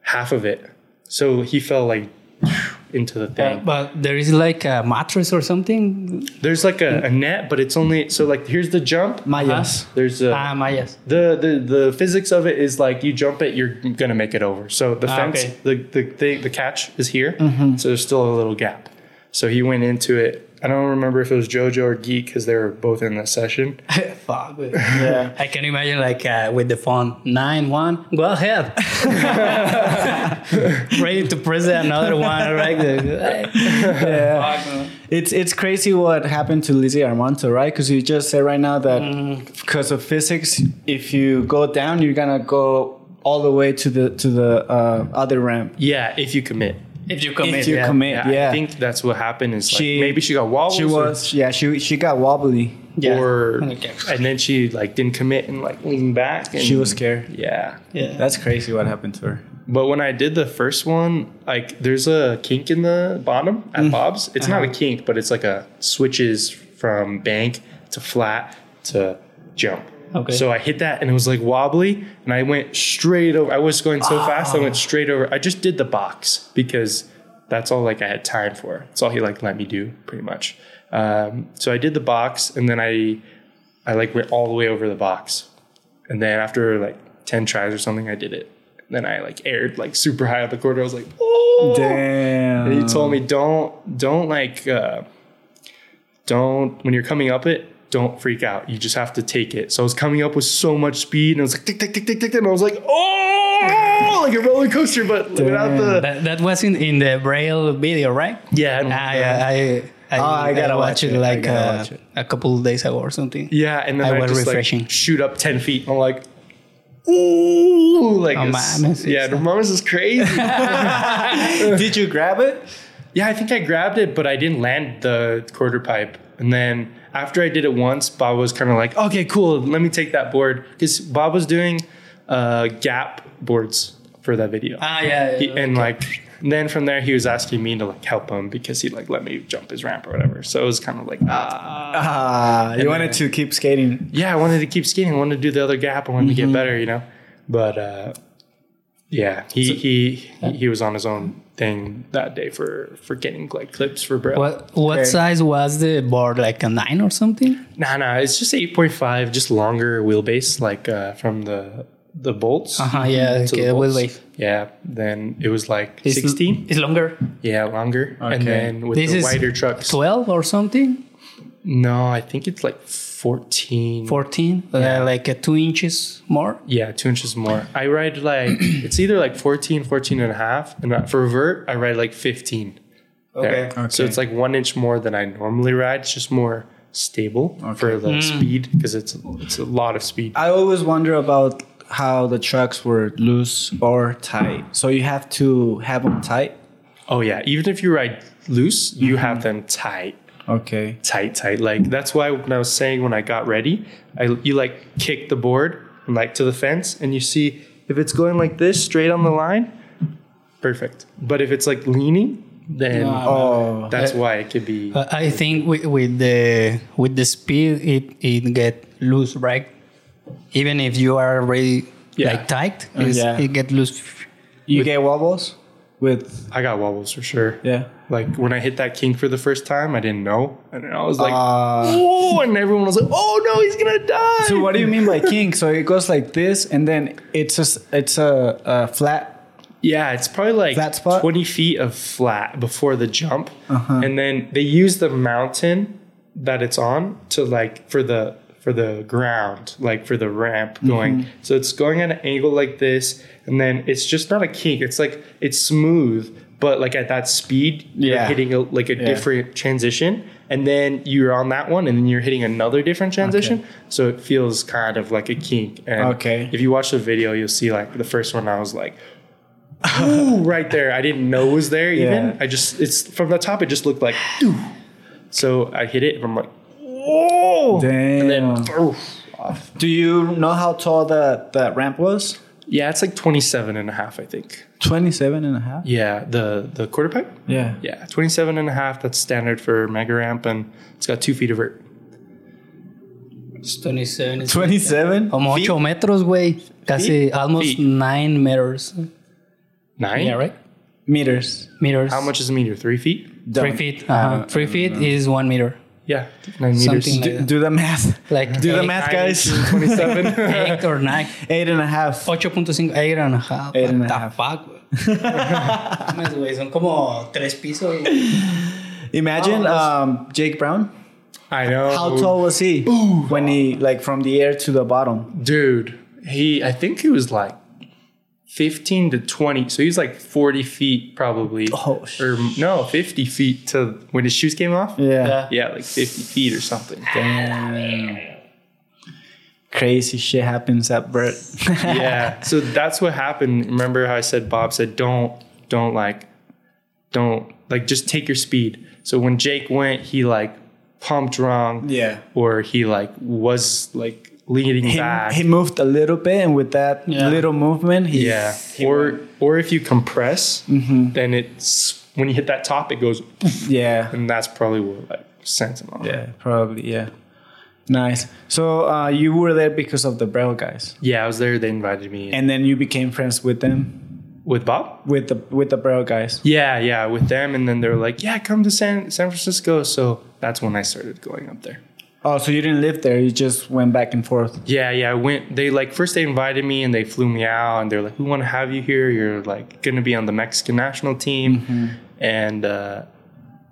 A: half of it. So he fell like into the thing.
C: But there is like a mattress or something.
A: There's like a, a net, but it's only so like here's the jump.
B: Mayas.
A: There's a
C: Ah, mayas.
A: the, the the physics of it is like you jump it, you're gonna make it over. So the
C: Ah,
A: fence,
C: okay.
A: the, the the the catch is here,
B: Mm-hmm.
A: so there's still a little gap. So he went into it. I don't remember if it was JoJo or Geek because they were both in that session.
C: Fuck.
B: Yeah.
C: I can imagine like uh, with the phone nine one. Go ahead. Ready to press another one. Right.
B: Yeah.
C: Fuck.
B: It's it's crazy what happened to Lizzie Armanto, right? Because you just said right now that because of physics, if you go down, you're gonna go all the way to the to the uh, other ramp.
A: Yeah, if you commit.
C: If you
B: if
C: commit,
B: you
C: yeah.
B: commit,
A: Yeah,
B: yeah.
A: I think that's what happened. Is like
B: She-
A: maybe she got wobbles.
B: she
A: or-
B: was, yeah, she she got wobbly.
C: Yeah.
A: or
C: Okay.
A: and then she like didn't commit and like leaned back. And,
B: She was scared.
A: Yeah.
C: Yeah.
B: That's crazy what happened to her.
A: But when I did the first one, like there's a kink in the bottom at
B: Mm.
A: Bob's. It's
B: Uh-huh.
A: not a kink, but it's like a switches from bank to flat to jump.
C: Okay.
A: So I hit that and it was like wobbly and I went straight over. I was going so fast, I went straight over. I just did the box because that's all like I had time for. It's all he like let me do pretty much. Um, so I did the box and then I I like went all the way over the box. And then after like 10 tries or something, I did it. And Then I like aired like super high up the corner. I was like, oh.
B: Damn.
A: And he told me, don't, don't like, uh, don't, when you're coming up it, don't freak out. You just have to take it. So I was coming up with so much speed and I was like, tick, tick, tick, tick, tick. And I was like, oh, like a roller coaster, but without the,
C: That, that was in, in the Braille video, right?
A: yeah. and-
C: Ah, yeah, I, I,
B: Oh, I gotta watch
C: watched
B: it. I
C: like uh,
B: watch it.
C: a couple of days ago or something.
A: Yeah, and then
C: I
A: I,
C: was
A: just
C: refreshing.
A: like shoot up ten feet. And I'm like, ooh, like
C: Oh,
A: it's- yeah, the mamas is crazy.
B: Did you grab it?
A: yeah, I think I grabbed it, but I didn't land the quarter pipe. And then after I did it once, Bob was kind of like, okay, cool, let me take that board because Bob was doing uh, gap boards for that video.
C: Ah, yeah.
A: He- and like then from there he was asking me to like help him because he like let me jump his ramp or whatever. So it was kind of like ah
B: Ah, you
A: And
B: wanted
A: then-
B: to keep skating.
A: yeah, I wanted to keep skating. I wanted to do the other gap. I wanted to get better, you know. But uh, yeah, he he he was on his own thing that day for for getting like clips for Braille.
C: what what
B: Okay.
C: size was the board? Like a nine or something?
A: Nah, nah, it's just eight point five, just longer wheelbase, like uh, from the the bolts.
C: Uh huh. Yeah.
A: to the
C: Wheelbase.
A: Yeah, then it was like
C: It's-
A: sixteen.
C: It's longer.
A: Yeah, longer.
B: Okay.
A: And then with
C: This
A: the
C: is
A: wider trucks.
C: Twelve or something.
A: No, I think it's like fourteen.
C: Fourteen.
A: Yeah.
C: Uh, like uh, two inches more.
A: Yeah, two inches more. I ride like it's either like 14, 14 and a half. And uh, for vert, I ride like 15. there.
B: Okay.
A: So it's like one inch more than I normally ride. It's just more stable for the speed because it's it's a lot of speed.
B: I always wonder about how the trucks were loose or tight. So you have to have them tight.
A: Oh yeah, even if you ride loose, you have them tight,
B: Okay.
A: tight, tight. Like that's why when I was saying when I got ready, I you like kick the board like to the fence, and you see if it's going like this straight on the line, perfect. But if it's like leaning, then
B: Oh.
A: that's why it could be.
C: Uh, I think with, with the with the speed, it it get loose, right? Even if you are already
A: Yeah.
C: like tight, it's,
B: yeah.
C: it get loose.
B: You get wobbles with
A: I got wobbles for sure.
B: yeah.
A: Like when I hit that kink for the first time, I didn't know, and I was like,
B: Uh,
A: "Oh!" and everyone was like, "Oh no, he's gonna die!"
B: so what do you mean by kink? So it goes like this, and then it's just it's a, a flat.
A: Yeah, it's probably like
B: Flat spot?
A: 20 feet of flat before the jump.
B: Uh-huh.
A: And then they use the mountain that it's on to like for the for the ground, like for the ramp going.
B: Mm-hmm.
A: So it's going at an angle like this, and then it's just not a kink. It's like it's smooth, but like at that speed, you're
B: Yeah.
A: hitting a, like a
B: Yeah.
A: different transition. And then you're on that one, and then you're hitting another different transition. So it feels kind of like a kink. And
B: Okay.
A: if you watch the video, you'll see like the first one, I was like, Ooh, right there. I didn't know it was there even.
B: Yeah.
A: I just it's from the top. It just looked like. Doo. So I hit it, and I'm like, whoa!
B: Damn.
A: And then oof.
B: Do you know how tall that that ramp was?
A: Yeah, it's like 27 and a half, I think.
B: 27 and a half.
A: Yeah, the the quarter pipe.
B: Yeah.
A: Yeah, 27 and a half. That's standard for mega ramp, and it's got two feet of vert.
C: It's 27. it's
B: 27.
C: Como 8 metros, güey. Casi
A: Feet?
C: almost
A: Feet.
C: 9 meters.
A: Nine.
C: Yeah, right?
B: meters.
C: Meters.
A: How much is a meter? Three feet.
C: 3
B: Don't-
C: feet. Uh-huh.
B: don't-
C: 3 feet is 1 meter.
A: Yeah, nine meters.
C: Something like
B: Do, do the math.
C: Like
B: Do the math, guys.
A: 27.
C: 8 or 9.
B: Eight and a half.
C: 8.5, 8 and a half.
B: Eight and a
C: What the
B: half.
C: fuck, güey? Mames, güey, Son como 3 pisos.
B: Imagine
C: Oh,
B: um, Jake Brown.
A: I know.
B: How tall was he when he like from the air to the bottom?
A: dude he i think he was like 15 to 20 so he's like 40 feet probably
B: Oh, sh-
A: or no 50 feet to when his shoes came off
B: Yeah.
A: yeah like 50 feet or something
B: Damn. Crazy shit happens at vert.
A: yeah so that's what happened remember how i said bob said don't don't like don't like just take your speed. So when Jake went, he like pumped wrong,
B: Yeah.
A: or he like was like leaning
B: He,
A: back.
B: he moved a little bit, and with that
C: Yeah.
B: little movement, he,
A: yeah,
B: he
A: or
B: went-
A: or if you compress,
B: Mm-hmm.
A: then it's when you hit that top, it goes,
B: yeah,
A: and that's probably what like sent him off.
B: yeah, probably, yeah. Nice. So uh, you were there because of the Braille guys,
A: Yeah, I was there. They invited me
B: and then you became friends with them,
A: with Bob.
B: with the with the Braille guys.
A: Yeah, yeah, with them, and then they were like, "Yeah, come to San San Francisco." So that's when I started going up there.
B: Oh, so you didn't live there; you just went back and forth.
A: Yeah, yeah. I went. They like first they invited me and they flew me out, and they're like, "We want to have you here. You're like gonna be on the Mexican national team," and uh,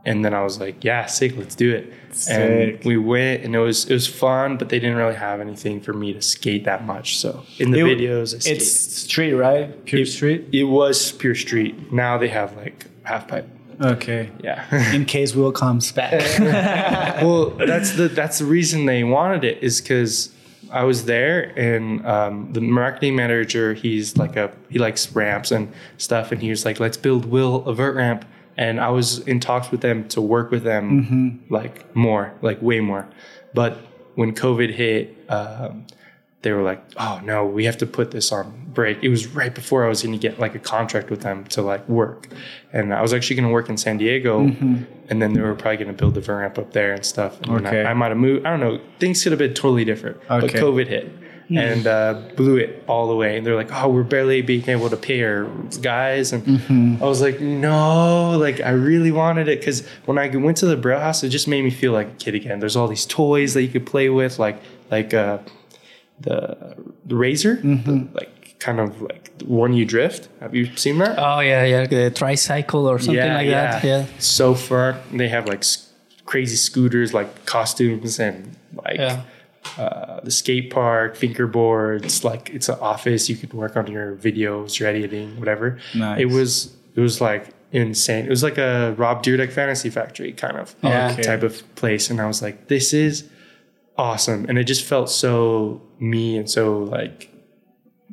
A: and then I was like, "Yeah, sick. Let's do it."
B: Sick.
A: And we went, and it was it was fun, but they didn't really have anything for me to skate that much. So in the
B: It-
A: videos, I.
B: It's street, right? Pure
A: It-
B: street.
A: It was pure street. Now they have like half pipe.
B: Okay.
A: Yeah.
B: In case Will comes back.
A: well, that's the that's the reason they wanted it is because I was there and um, the marketing manager he's like a he likes ramps and stuff and he was like let's build Will a vert ramp and I was in talks with them to work with them like more like way more, but when COVID hit. Um, they were like, "Oh no, we have to put this on break." It was right before I was going to get like a contract with them to like work, and I was actually going to work in San Diego, and then they were probably going to build the ramp up there and stuff. And
B: Okay.
A: I, I might have moved. I don't know. Things could have been totally different,
B: okay.
A: but COVID hit and uh, blew it all the way. And they're like, "Oh, we're barely being able to pay our guys," and I was like, "No!" Like I really wanted it because when I went to the Braille House, it just made me feel like a kid again. There's all these toys that you could play with, like like. Uh, the, the razor, the, like kind of like one you drift. Have you seen that?
C: Oh yeah, yeah, the tricycle or something like that. Yeah.
A: So far, They have like crazy scooters, like costumes, and like
C: Yeah.
A: uh, the skate park, fingerboards. Like it's an office. You could work on your videos, your editing, whatever.
B: Nice.
A: It was. It was like insane. It was like a Rob Dyrdek Fantasy Factory kind of
C: Yeah.
A: Type of place, and I was like, this is awesome, and it just felt so me and so like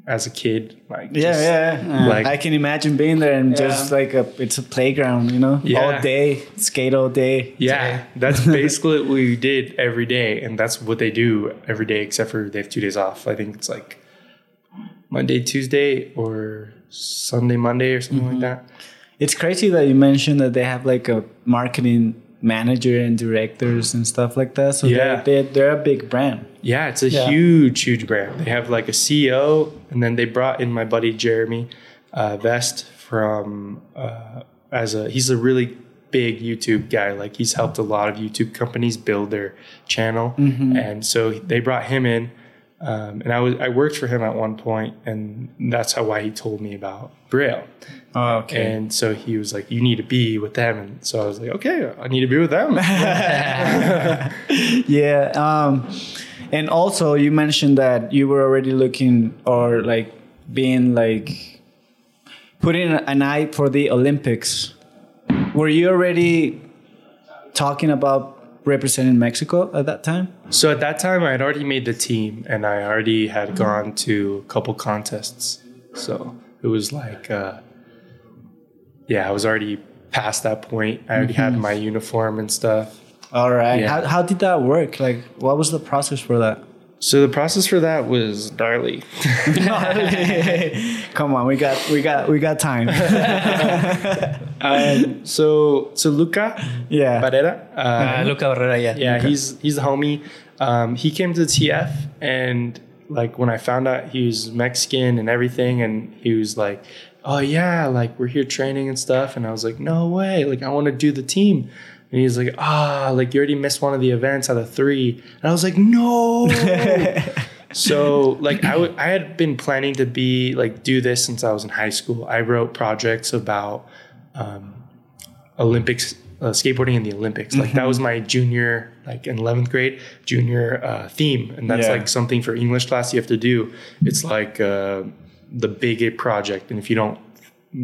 A: as a kid, like
B: Yeah,
A: just-
B: yeah, yeah.
A: Uh, like-
B: I can imagine being there and just like a, it's a playground, you know,
A: Yeah.
B: all day, skate all day.
A: Yeah, that's basically what we did every day, and that's what they do every day, except for they have two days off. I think it's like Monday, Tuesday, or Sunday, Monday, or something like mm-hmm. that.
B: It's crazy that you mentioned that they have like a marketing manager and directors and stuff like that. So
A: Yeah.
B: they're, they're, they're a big brand.
A: Yeah, it's a
C: Yeah.
A: huge, huge brand. They have like a CEO, and then they brought in my buddy Jeremy uh, Vest from uh, as a he's a really big YouTube guy. Like he's helped a lot of YouTube companies build their channel, and so they brought him in. Um, and I was I worked for him at one point, and that's how why he told me about Braille.
B: Oh, okay.
A: And so he was like, "You need to be with them," and so I was like, "Okay, I need to be with them."
B: yeah. Um, and also, you mentioned that you were already looking or like being like putting an eye for the Olympics. Were you already talking about representing Mexico at that time?
A: So at that time, I had already made the team, and I already had gone to a couple contests. So it was like, uh, yeah, I was already past that point. I already had my uniform and stuff.
B: All right.
A: Yeah.
B: How, how did that work? Like, what was the process for that?
A: So the process for that was gnarly.
B: Come on, we got we got we got time.
A: um, so so Luca
B: yeah.
A: Barrera, uh,
C: Uh, Luca Barrera, yeah.
A: yeah, he's he's the homie. Um, he came to the TF, and like when I found out he was Mexican and everything, and he was like, "Oh yeah, like we're here training and stuff," and I was like, "No way! Like I want to do the team." And he's like, "Ah, like you already missed one of the events out of three. and I was like, "No." so like I I had been planning to be like do this since I was in high school. I wrote projects about um, Olympics, uh, skateboarding in the Olympics. Like that was my junior, like in eleventh grade, junior uh, theme, and that's
B: Yeah.
A: like something for English class you have to do. It's like uh, the big project, and if you don't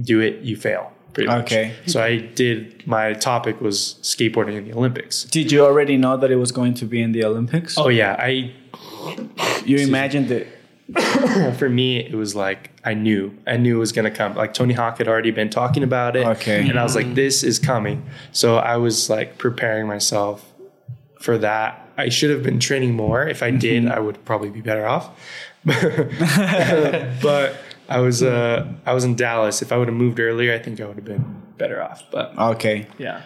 A: do it, you fail. Pretty much.
B: Okay.
A: So I did. My topic was skateboarding in the Olympics.
B: Did you already know that it was going to be in the Olympics?
A: Oh yeah, I
B: you imagined it.
A: for me, it was like I knew, I knew it was gonna come. Like Tony Hawk had already been talking about it,
B: Okay.
A: and I was like, this is coming. So I was like preparing myself for that. I should have been training more. If I did, mm-hmm. I would probably be better off. but I was uh I was in Dallas. If I would have moved earlier, I think I would have been better off. But
B: Okay.
A: yeah.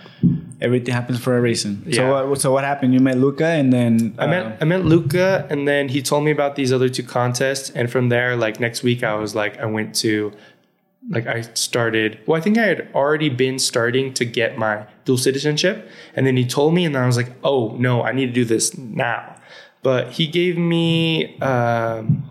B: Everything happens for a reason. So
A: Yeah.
B: what? So what happened? You met Luca, and then
A: I
B: uh,
A: met I met Luca, and then he told me about these other two contests, and from there, like next week, I was like, I went to, like, I started. Well, I think I had already been starting to get my dual citizenship, and then he told me, and then I was like, oh no, I need to do this now. But he gave me um,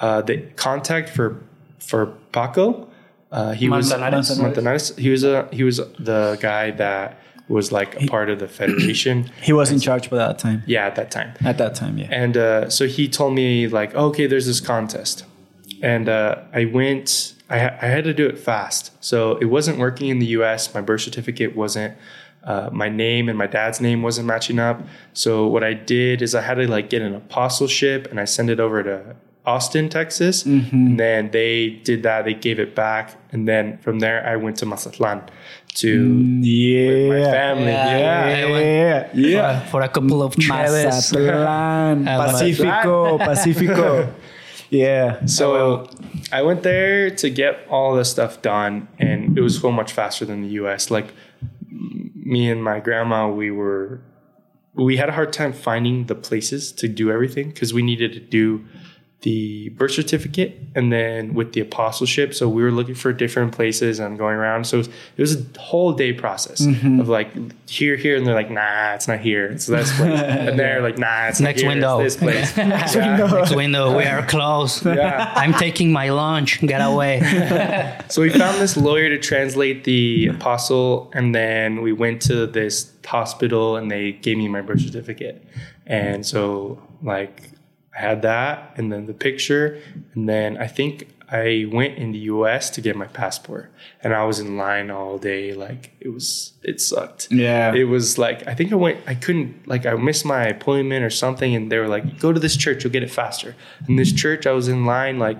A: uh, the contact for for Paco. Uh, he was
C: Manzanares.
A: He was a he was the guy that was like a part of the federation.
B: he was in charge by that time.
A: Yeah, at that time.
B: At that time, yeah.
A: And uh, so he told me like, okay, there's this contest, and uh, I went. I, ha- I had to do it fast, so it wasn't working in the U.S. My birth certificate wasn't. Uh, my name and my dad's name wasn't matching up. So what I did is I had to like get an apostleship and I sent it over to Austin, Texas. Mm-hmm. And then they did that. They gave it back, and then from there I went to Mazatlan to mm,
B: Yeah.
A: my family.
C: Yeah.
A: Yeah.
B: Yeah,
C: I
B: yeah, yeah.
C: For a couple of Cheves.
B: Mazatlan, Pacifico, Pacifico. Yeah.
A: So I went there to get all this stuff done, and it was so much faster than the U.S. Like me and my grandma, we were we had a hard time finding the places to do everything because we needed to do the birth certificate and then with the apostleship. So we were looking for different places and going around. So it was a whole day process mm-hmm. of like here, here, and they're like, nah, it's not here. It's this place. and they're like, nah, it's
C: Next
A: not here.
C: window.
A: It's this place.
C: Next
A: Yeah.
C: Next window. We are closed.
A: Yeah.
C: I'm taking my lunch. Get away.
A: So we found this lawyer to translate the apostle, and then we went to this hospital, and they gave me my birth certificate. And so, like, I had that, and then the picture, and then I think I went in the U.S. to get my passport, and I was in line all day. Like, it was, it sucked.
B: Yeah.
A: It was like I think I went. I couldn't like I missed my appointment or something, and they were like, "Go to this church, you'll get it faster." And this church, I was in line like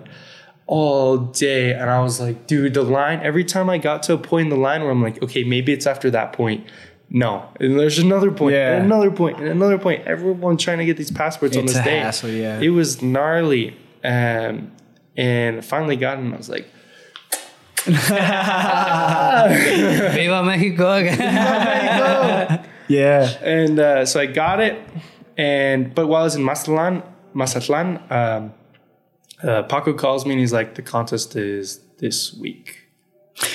A: all day, and I was like, "Dude, the line." Every time I got to a point in the line where I'm like, "Okay, maybe it's after that point." No, and there's another point,
B: Yeah.
A: and another point, and another point. Everyone trying to get these passports on
B: It's
A: this
B: a
A: day.
B: hassle, yeah.
A: It was gnarly, um, and finally got it. And I was like,
C: Viva Mexico.
B: Yeah.
A: and uh, so I got it. And but while I was in Mazatlan, Mazatlan, um, uh, Paco calls me and he's like, "The contest is this week."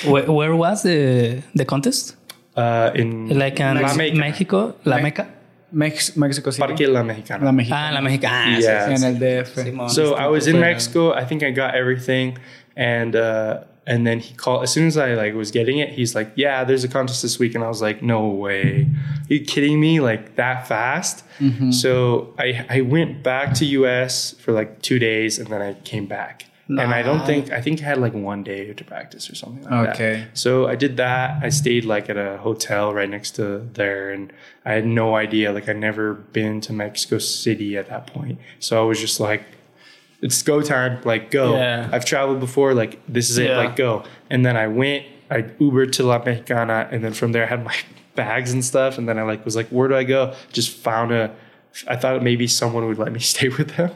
C: where, where was the the contest?
A: Uh, in
C: Like in
A: La Meca.
C: Mexico, La Meca.
B: Mex- Mexico City.
A: Parque La Mexicana.
B: La
C: Ah,
B: Mexicana.
C: La Mexica. Ah,
A: Yeah.
B: En el DF.
C: Simón.
A: so I was in Mexico. I think I got everything, and uh, and then he called as soon as I like was getting it. He's like, "Yeah, there's a contest this week," and I was like, "No way, Are you kidding me? Like that fast?" So I I went back to US for like two days, and then I came back. And I don't think I think I had like one day to practice or something like
B: Okay.
A: that. Okay. So I did that. I stayed like at a hotel right next to there, and I had no idea. Like I'd never been to Mexico City at that point, so I was just like, "It's go time! Like go!"
B: Yeah.
A: I've traveled before. Like this is it.
B: Yeah.
A: Like go! And then I went. I Ubered to La Mexicana, and then from there I had my bags and stuff. And then I like was like, "Where do I go?" Just found a. I thought maybe someone would let me stay with them,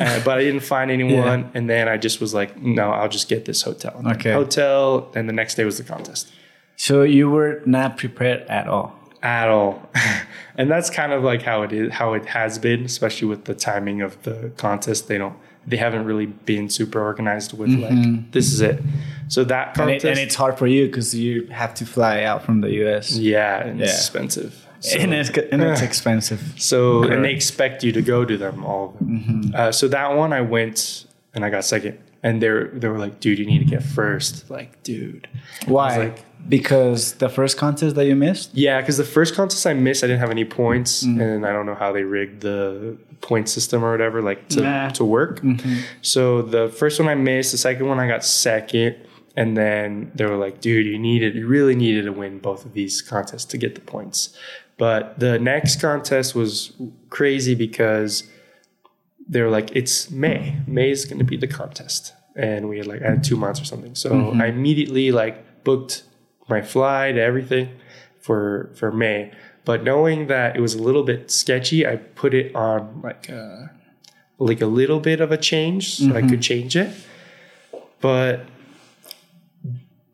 A: uh, but I didn't find anyone. And then I just was like, "No, I'll just get this hotel." And
B: Okay.
A: Hotel, and the next day was the contest.
B: So you were not prepared at all.
A: At all, and that's kind of like how it is, how it has been, especially with the timing of the contest. They don't, they haven't really been super organized with like this is it. So that
B: And,
A: contest,
B: it, and it's hard for you because you have to fly out from the US.
A: yeah, and it's expensive. So,
B: and, it's, and it's expensive.
A: so and they expect you to go to them all. Of them. Mm-hmm. Uh, so that one I went and I got second, and they were they were like, dude, you need to get first. Like, dude,
B: Why?
A: like-
B: because the first contest that you missed?
A: Yeah, because the first contest I missed, I didn't have any points, mm-hmm. and I don't know how they rigged the point system or whatever, like to,
B: Nah.
A: to work. Mm-hmm. So the first one I missed, the second one I got second, and then they were like, "Dude, you needed, you really needed to win both of these contests to get the points." But the next contest was crazy because they were like, "It's May. May is going to be the contest," and we had like I had two months or something. So mm-hmm. I immediately like booked my flight, everything for for May. But knowing that it was a little bit sketchy, I put it on like a, like a little bit of a change, so I could mm-hmm. change it. But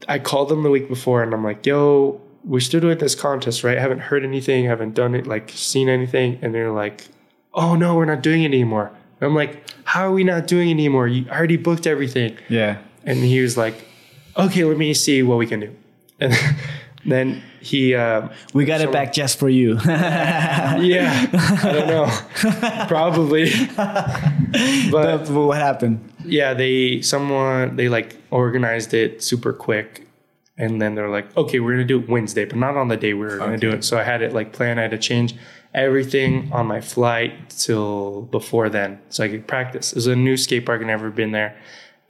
A: I called them the week before, and I'm like, "Yo, we're still doing this contest, right? I haven't heard anything, haven't done it, like seen anything." And they're like, "Oh no, we're not doing it anymore." And I'm like, "How are we not doing it anymore? You already booked everything."
B: Yeah.
A: And he was like, "Okay, let me see what we can do." And then he, uh,
B: We got it back just for you.
A: yeah, I don't know, probably, but
B: but what happened?
A: yeah, they someone they like organized it super quick, and then they're like, okay, we're gonna do it Wednesday, but not on the day we were gonna do it. So I had it like planned. I had to change everything on my flight till before then, so I could practice. It was a new skate park, I'd never been there,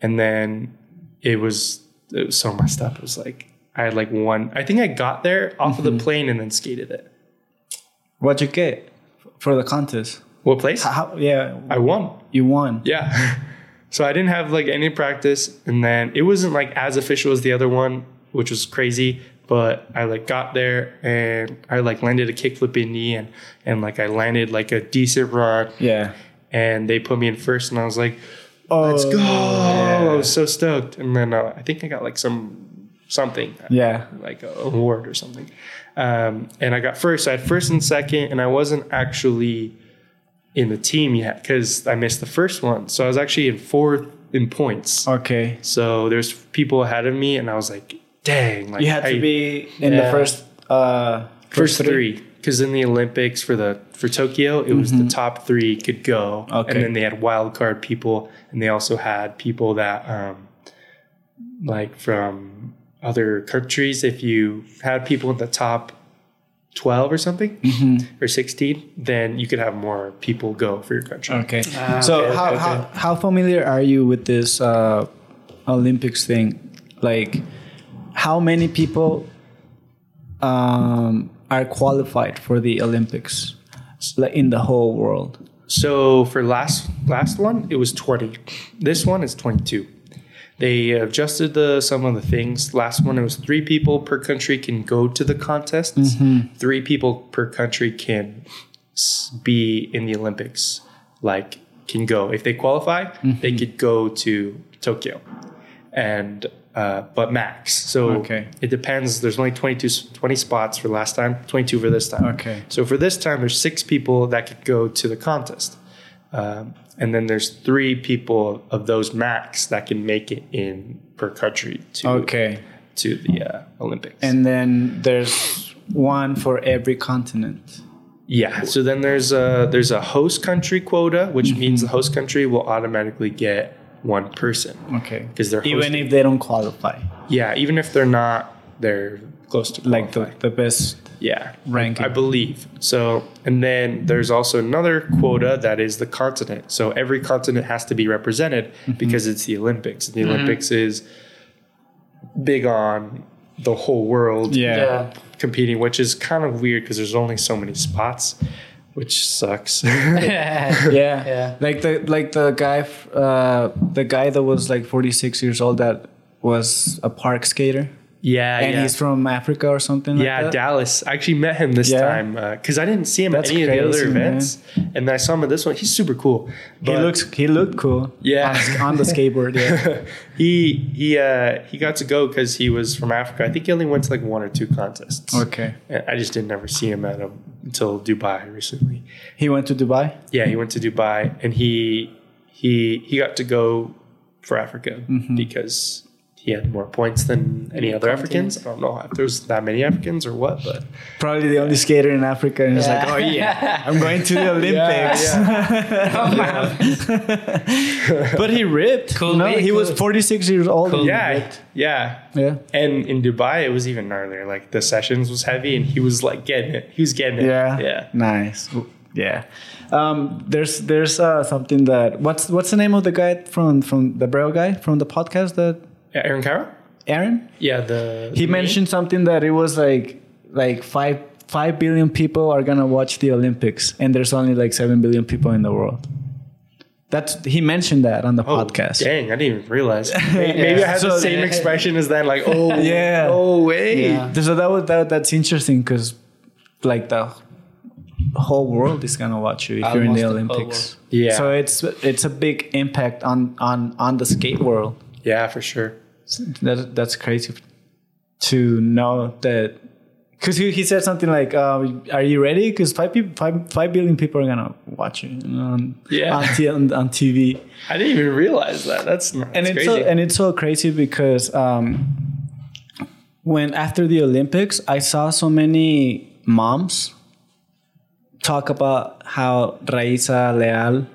A: and then it was it was so messed up. It was like I had like one. I think I got there off of the mm-hmm. plane and then skated it.
B: What'd you get for the contest?
A: What place?
B: How, yeah,
A: I won.
B: you won.
A: Yeah. So I didn't have like any practice and then it wasn't like as official as the other one, which was crazy. But I like got there and I like landed a kickflip indie and and like I landed like a decent run
B: Yeah.
A: and they put me in first and I was like, let's go. I was so stoked. And then uh, I think I got like some something
B: Yeah.
A: like a award or something. Um, and I got first. I had first and second, and I wasn't actually in the team yet because I missed the first one. So I was actually in fourth in points.
B: Okay.
A: So there's people ahead of me, and I was like, dang, like
B: You had to
A: I-
B: be in the first uh
A: first three. Because in the Olympics for the for Tokyo, it was the top three could go,
B: Okay.
A: and then they had wild card people, and they also had people that um, like from other countries. If you had people in the top twelve or something or sixteen, then you could have more people go for your country.
B: Okay.
C: Ah,
B: so
A: okay,
B: how,
A: okay,
B: how how familiar are you with this uh, Olympics thing? Like, how many people um, are qualified for the Olympics like, in the whole world?
A: So for last last one, it was twenty. This one is twenty two. They adjusted the some of the things. Last one, it was three people per country can go to the contests. Three people per country can be in the Olympics. Like can go if they qualify, they could go to Tokyo, and uh, but max. So
B: Okay.
A: it depends. There's only 22, s- 20 spots for last time, twenty two for this time.
B: Okay.
A: So for this time, there's six people that could go to the contest, um, and then there's three people of those max that can make it in per country to
B: Okay.
A: to the uh, Olympics.
B: And then there's one for every continent.
A: yeah, so then there's a there's a host country quota, which
B: Mm-hmm.
A: means the host country will automatically get one person
B: Okay.
A: because they're
B: Even
A: hosting.
B: if they don't qualify,
A: yeah, even if they're not, they're close to
B: like the, the best.
A: Yeah,
B: ranking.
A: I believe. So, and then there's also another quota that is the continent. So every continent has to be represented
B: Mm-hmm.
A: because it's the Olympics. The Olympics is big on the whole world
B: Yeah.
A: competing, which is kind of weird because there's only so many spots, which sucks.
C: yeah.
B: Yeah.
C: Yeah.
B: Like the like the guy uh the guy that was like 46 years old that was a park skater
A: yeah,
B: and
A: yeah.
B: he's from Africa or something like
A: yeah,
B: that.
A: Dallas. I actually met him this
B: Yeah.
A: time because I didn't see him
B: That's
A: at any of the other
B: crazy, man.
A: events, and I saw him at this one. He's super cool.
B: he looks he looked cool.
A: Yeah.
B: On, on the skateboard, yeah.
A: he he uh he got to go because he was from Africa. I think he only went to like one or two contests.
B: Okay.
A: And I just didn't ever see him at him until Dubai recently.
B: He went to Dubai.
A: Yeah, he went to Dubai and he he he got to go for Africa
B: Mm-hmm.
A: because he had more points than any other Africans. I don't know if there's that many Africans or what, but
B: Probably the only skater in Africa and he's like, "Oh yeah, I'm going to the Olympics." but he ripped.
C: Cool
B: you know?
C: week,
B: He was 46 years old. and he
A: yeah,
B: ripped.
A: yeah.
B: Yeah.
A: And in Dubai, it was even gnarlier. Like the sessions was heavy, and he was like getting it. He was getting it.
B: Yeah.
A: yeah.
B: Nice. Yeah. Um, there's there's uh, something that what's what's the name of the guy from from the Braille guy from the podcast that
A: Yeah, Aaron Kyro.
B: Aaron?
A: Yeah, the
B: He
A: the
B: mentioned something that it was like like five five billion people are gonna watch the Olympics and there's only like seven billion people in the world. That's he mentioned that on the
A: Oh,
B: podcast.
A: Dang, I didn't even realize. Maybe, maybe I had the
B: So-
A: same expression as that. Like, oh,
B: Yeah.
A: oh wait.
C: Yeah.
B: So that was that, that's interesting because like the whole world is gonna watch you if you're in
C: Almost
B: the
C: the
B: Olympics.
A: Yeah.
B: So it's it's a big impact on on on the skate world.
A: Yeah, for sure.
B: That that's crazy to know that. Because he, he said something like, uh, "Are you ready? Because five people, five, five billion people are gonna watch you on,
A: Yeah.
B: on, t- on, on TV."
A: I didn't even realize that. That's, that's
B: and it's
A: crazy.
B: so and it's so crazy because um, when after the Olympics, I saw so many moms talk about how Rayssa Leal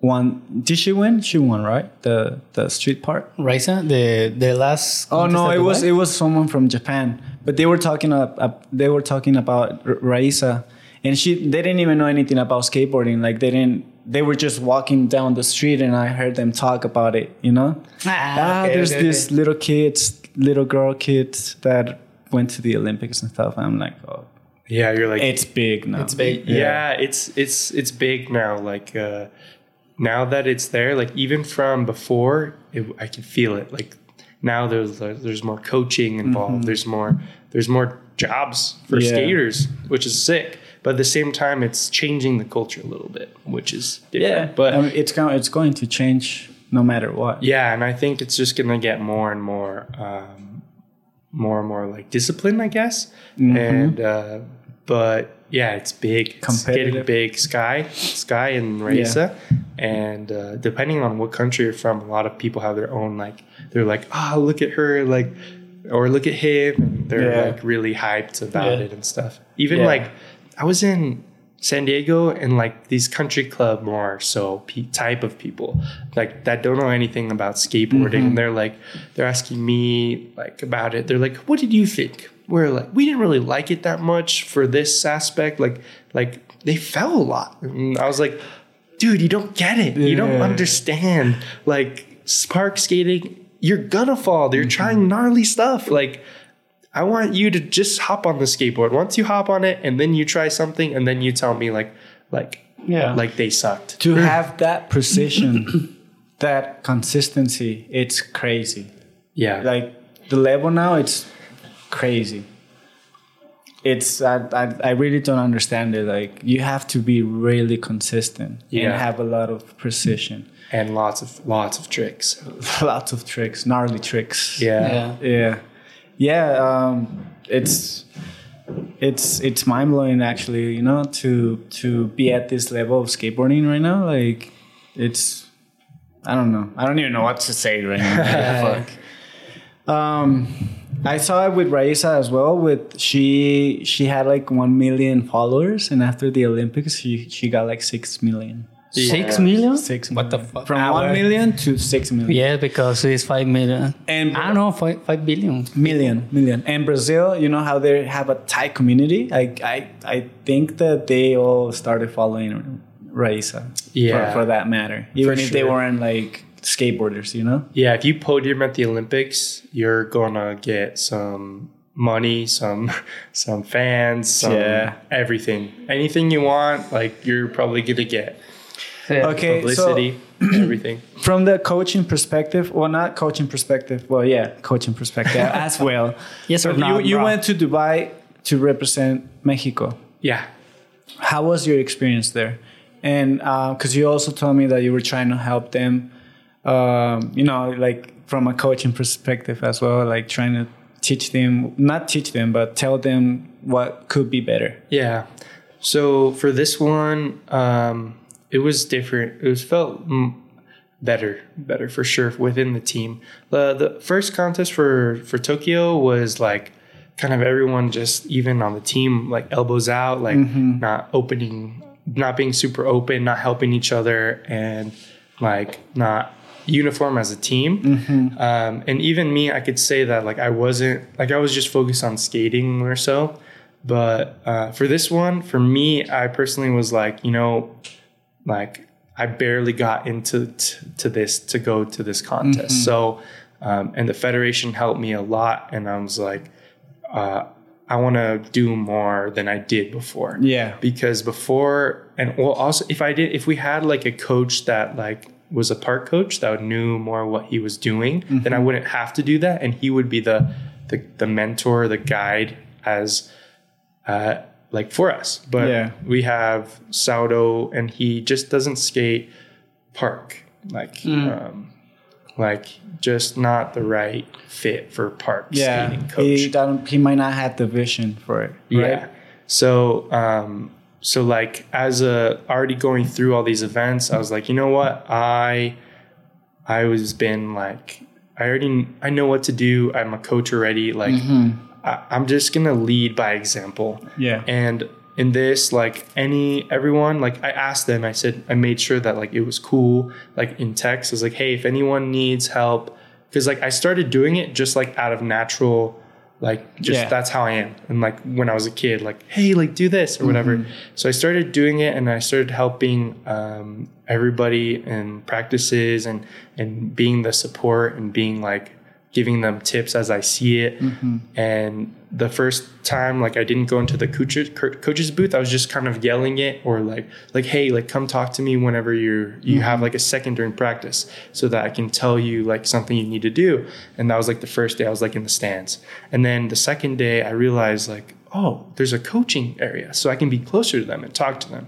B: won. Did she win? She won, right? The the street part.
C: Rayssa, the the last.
B: Oh no, it was it was someone from Japan, but they were talking up, up they were talking about R- Rayssa, and she they didn't even know anything about skateboarding. Like they didn't, they were just walking down the street, and I heard them talk about it. You know,
C: Ah, okay,
B: there's
C: okay,
B: these
C: okay.
B: little kids, little girl kids that went to the Olympics and stuff. And I'm like, oh,
A: yeah, you're like,
B: it's big now.
C: It's big.
A: yeah, it's it's it's big now. Like uh, now that it's there, like even from before, it, I can feel it. Like now there's there's more coaching involved. There's more there's more jobs for
B: Yeah.
A: skaters, which is sick. But at the same time, it's changing the culture a little bit, which is
B: Yeah.
A: But
B: I mean, it's going it's going to change no matter what.
A: yeah, and I think it's just gonna get more and more, um, more and more like discipline, I guess.
B: Mm-hmm.
A: And uh, but yeah, it's big. It's getting big. Sky, Sky, and Rayssa, and uh, depending on what country you're from, a lot of people have their own like. They're like, oh, look at her, like, or look at him. And they're
B: Yeah.
A: like really hyped about
C: Yeah.
A: it and stuff. Even
B: Yeah.
A: like, I was in San Diego and like these country club more so pe- type of people like that don't know anything about skateboarding and they're like they're asking me like about it they're like what did you think we're like we didn't really like it that much for this aspect like like they fell a lot and I was like dude you don't get it you don't understand like spark skating you're gonna fall they're mm-hmm. trying gnarly stuff like I want you to just hop on the skateboard. Once you hop on it and then you try something and then you tell me like like
C: Yeah.
A: like they sucked.
B: to have that precision, that consistency, it's crazy.
A: Yeah.
B: Like the level now, it's crazy. It's I, I I really don't understand it. Like you have to be really consistent
A: Yeah.
B: and have a lot of precision,
A: and lots of lots of tricks.
B: lots of tricks, gnarly tricks.
A: Yeah.
C: Yeah.
B: yeah, yeah. Um, it's it's it's mind blowing actually. You know, to to be at this level of skateboarding right now, like it's I don't know. I don't even know what to say right now. Fuck. Um, I saw it with Rayssa as well. With she she had like one million followers, and after the Olympics, she she got like six million.
C: Six million?
B: Six.
C: What the fuck?
B: From
C: Ah,
B: one
C: well.
B: million to six million.
C: Yeah, because it's five million.
B: And
C: I don't know, five, five billion.
B: million million and brazil you know how they have a tight community i i, I think that they all started following rayssa
A: Yeah.
B: for, for that matter even
A: For
B: if they weren't like skateboarders you know
A: Yeah, if you podium at the Olympics, you're gonna get some money, some some fans, some
B: Yeah.
A: everything. Anything you want, like you're probably gonna get.
B: okay
A: Publicity, everything.
B: from the coaching perspective well not coaching perspective well yeah coaching perspective as well
C: Yes or
B: So
C: no,
B: you, you went to dubai to represent mexico
A: Yeah.
B: how was your experience there and uh, because you also told me that you were trying to help them um, you know like from a coaching perspective as well like trying to teach them not teach them but tell them what could be better
A: Yeah. So for this one, um, it was different. It was felt better, better for sure within the team. The the first contest for for Tokyo was like kind of everyone just even on the team like elbows out, like not opening, not being super open, not helping each other, and like not uniform as a team. Um, and even me, I could say that like I wasn't like I was just focused on skating more so. But uh, for this one, for me, I personally was like, you know, like I barely got into t- to this to go to this contest. So, um, and the federation helped me a lot, and I was like, uh, I want to do more than I did before.
B: Yeah.
A: Because before, and well, also if I did, if we had like a coach that like was a park coach that knew more what he was doing, then I
B: Mm-hmm.
A: wouldn't have to do that, and he would be the the, the mentor, the guide as uh, like for us. But
B: Yeah.
A: we have Saudo, and he just doesn't skate park like
B: Mm.
A: um, like just not the right fit for park
B: Yeah.
A: skating coach.
B: He, he might not have the vision for it. Right?
A: Yeah. So, um, so like as a already going through all these events, I was like, you know what, I, I was been like, I already, I know what to do. I'm a coach already. Like, mm-hmm. I, I'm just gonna lead by example.
B: Yeah.
A: And in this, like any everyone, like I asked them, I said, I made sure that like it was cool. Like in text, I was like, hey, if anyone needs help, because like I started doing it just like out of natural, like just
B: Yeah.
A: that's how I am. And like when I was a kid, like hey, like do this or whatever. So I started doing it, and I started helping um, everybody in practices and and being the support and being like giving them tips as I see it. Mm-hmm. And the first time, like I didn't go into the coaches coaches booth, I was just kind of yelling it or like like hey, like come talk to me whenever you're you mm-hmm. have like a second during practice, so that I can tell you like something you need to do. And that was like the first day I was like in the stands. And then the second day, I realized like oh, there's a coaching area, so I can be closer to them and talk to them.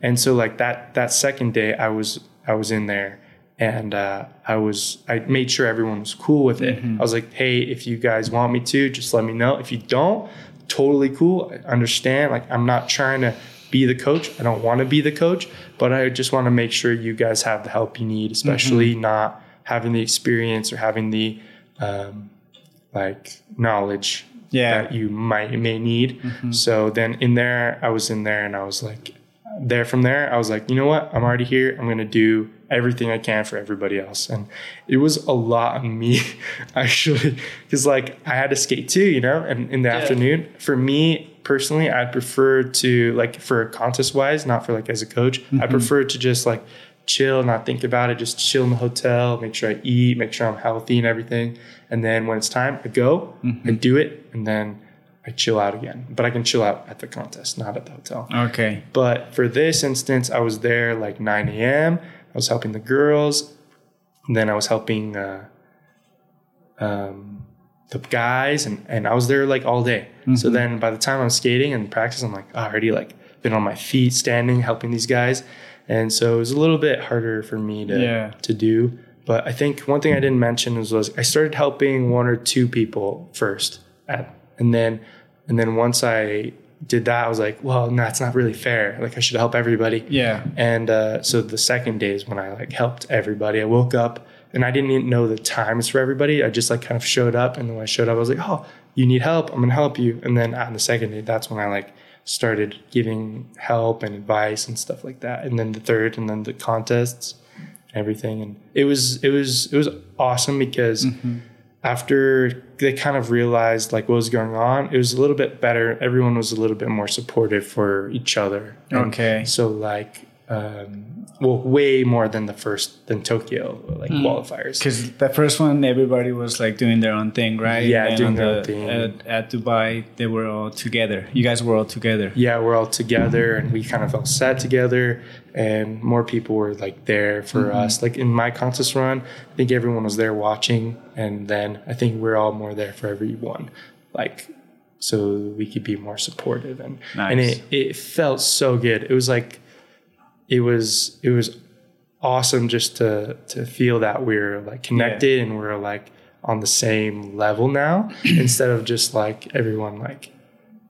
A: And so like that that second day, I was I was in there and uh, I was I made sure everyone was cool with it. I was like, hey, if you guys want me to, just let me know. If you don't, totally cool. I understand. Like I'm not trying to be the coach. I don't want to be the coach, but I just want to make sure you guys have the help you need, especially not having the experience or having the um, like knowledge
B: Yeah.
A: that you might may need. So then in there, I was in there and I was like, there from there, I was like, you know what? I'm already here. I'm gonna do everything I can for everybody else. And it was a lot on me actually, because like I had to skate too, you know. And in the afternoon, for me personally, I'd prefer to like for contest wise, not for like as a coach. I mm-hmm. prefer to just like chill, not think about it, just chill in the hotel, make sure I eat, make sure I'm healthy and everything. And then when it's time, I go, and mm-hmm. do it, and then I chill out again. But I can chill out at the contest, not at the hotel.
B: Okay.
A: But for this instance, I was there like 9 a.m. I was helping the girls. And then I was helping uh, um, the guys, and, and I was there like all day. So then by the time I'm skating and practice, I'm like I already like been on my feet, standing, helping these guys. And so it was a little bit harder for me to
B: Yeah.
A: to do. But I think one thing I didn't mention was, was I started helping one or two people first, at, and then and then once I did that, I was like, well, no, it's not really fair. Like I should help everybody.
B: Yeah.
A: And uh, so the second day is when I like helped everybody. I woke up and I didn't even know the times for everybody. I just like kind of showed up, and then when I showed up, I was like, oh, you need help? I'm gonna help you. And then on the second day, that's when I like started giving help and advice and stuff like that. And then the third, and then the contests, everything, and it was it was it was awesome because after they kind of realized like what was going on, it was a little bit better. Everyone was a little bit more supportive for each other. And
B: Okay.
A: So like, um, well, way more than the first than Tokyo like qualifiers.
B: Because the first one, everybody was like doing their own thing, right?
A: Yeah,
B: And
A: doing their
B: the-
A: thing.
B: At, at Dubai, they were all together. You guys were all together.
A: yeah, we're all together and we kind of all sat together and more people were like there for us. Like in my contest run, I think everyone was there watching and then I think we're all more there for everyone. Like so we could be more supportive and and it, it felt so good. It was like it was it was awesome just to to feel that we're like connected and we're like on the same level now instead of just like everyone like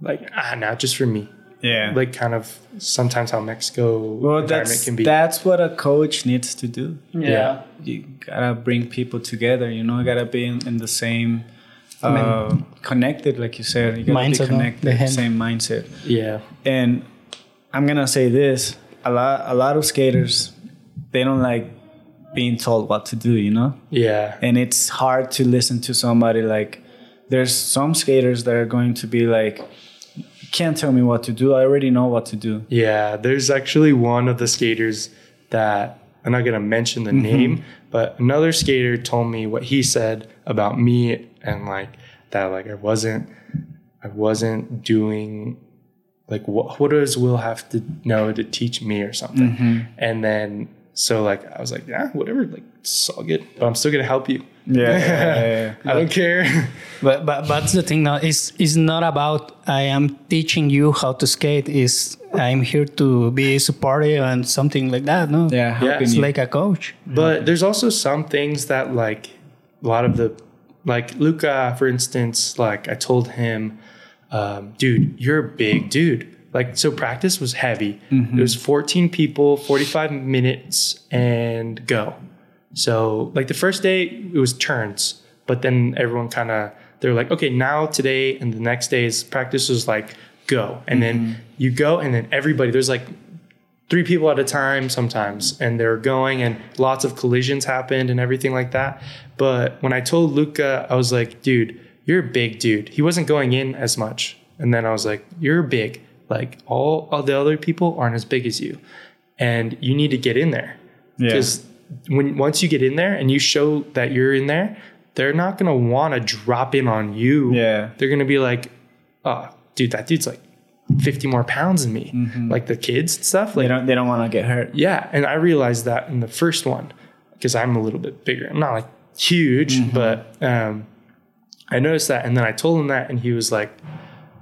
A: like ah not just for me
B: Yeah.
A: like kind of sometimes how Mexico
B: well,
A: environment
B: that's
A: can be.
B: that's what a coach needs to do.
A: Yeah.
B: You gotta bring people together. You know, you gotta be in, in the same. Uh, connected, like you said, you gotta
C: Mindset,
B: be connected,
C: The
B: same mindset.
A: yeah,
B: And I'm gonna say this: a lot, a lot of skaters, they don't like being told what to do. You know,
A: yeah,
B: and it's hard to listen to somebody like there's some skaters that are going to be like can't tell me what to do i already know what to do
A: yeah. There's actually one of the skaters that I'm not gonna mention the mm-hmm. name, but another skater told me what he said about me and like that like I wasn't I wasn't doing like what what does Will have to know to teach me or something? Mm-hmm. And then so like I was like, yeah, whatever, like it's all good, but I'm still gonna help you.
B: Yeah, yeah, yeah,
A: I don't care.
C: But but that's the thing now. It's it's not about I am teaching you how to skate. Is I'm here to be supportive and something like that. No.
B: yeah. helping
C: It's
B: you.
C: like a coach.
A: But there's also some things that like a lot of the like Luca, for instance, like I told him, um, dude, you're a big dude. Like so practice was heavy. It was 14 people, 45 minutes, and go. So like the first day it was turns, but then everyone kind of they were like, okay, now today and the next days practice was like go, and then you go, and then everybody there's like three people at a time sometimes and they're going and lots of collisions happened and everything like that but when i told luca i was like dude you're a big dude he wasn't going in as much and then i was like you're big like all of the other people aren't as big as you and you need to get in there
B: Yeah.
A: because when once you get in there and you show that you're in there they're not going to want to drop in on you
B: Yeah.
A: they're going to be like oh dude that dude's like 50 more pounds than me like the kids and stuff Like They
B: don't. They don't want to get hurt.
A: yeah, and I realized that in the first one because I'm a little bit bigger. I'm not like huge, but um, I noticed that, and then I told him that, and he was like,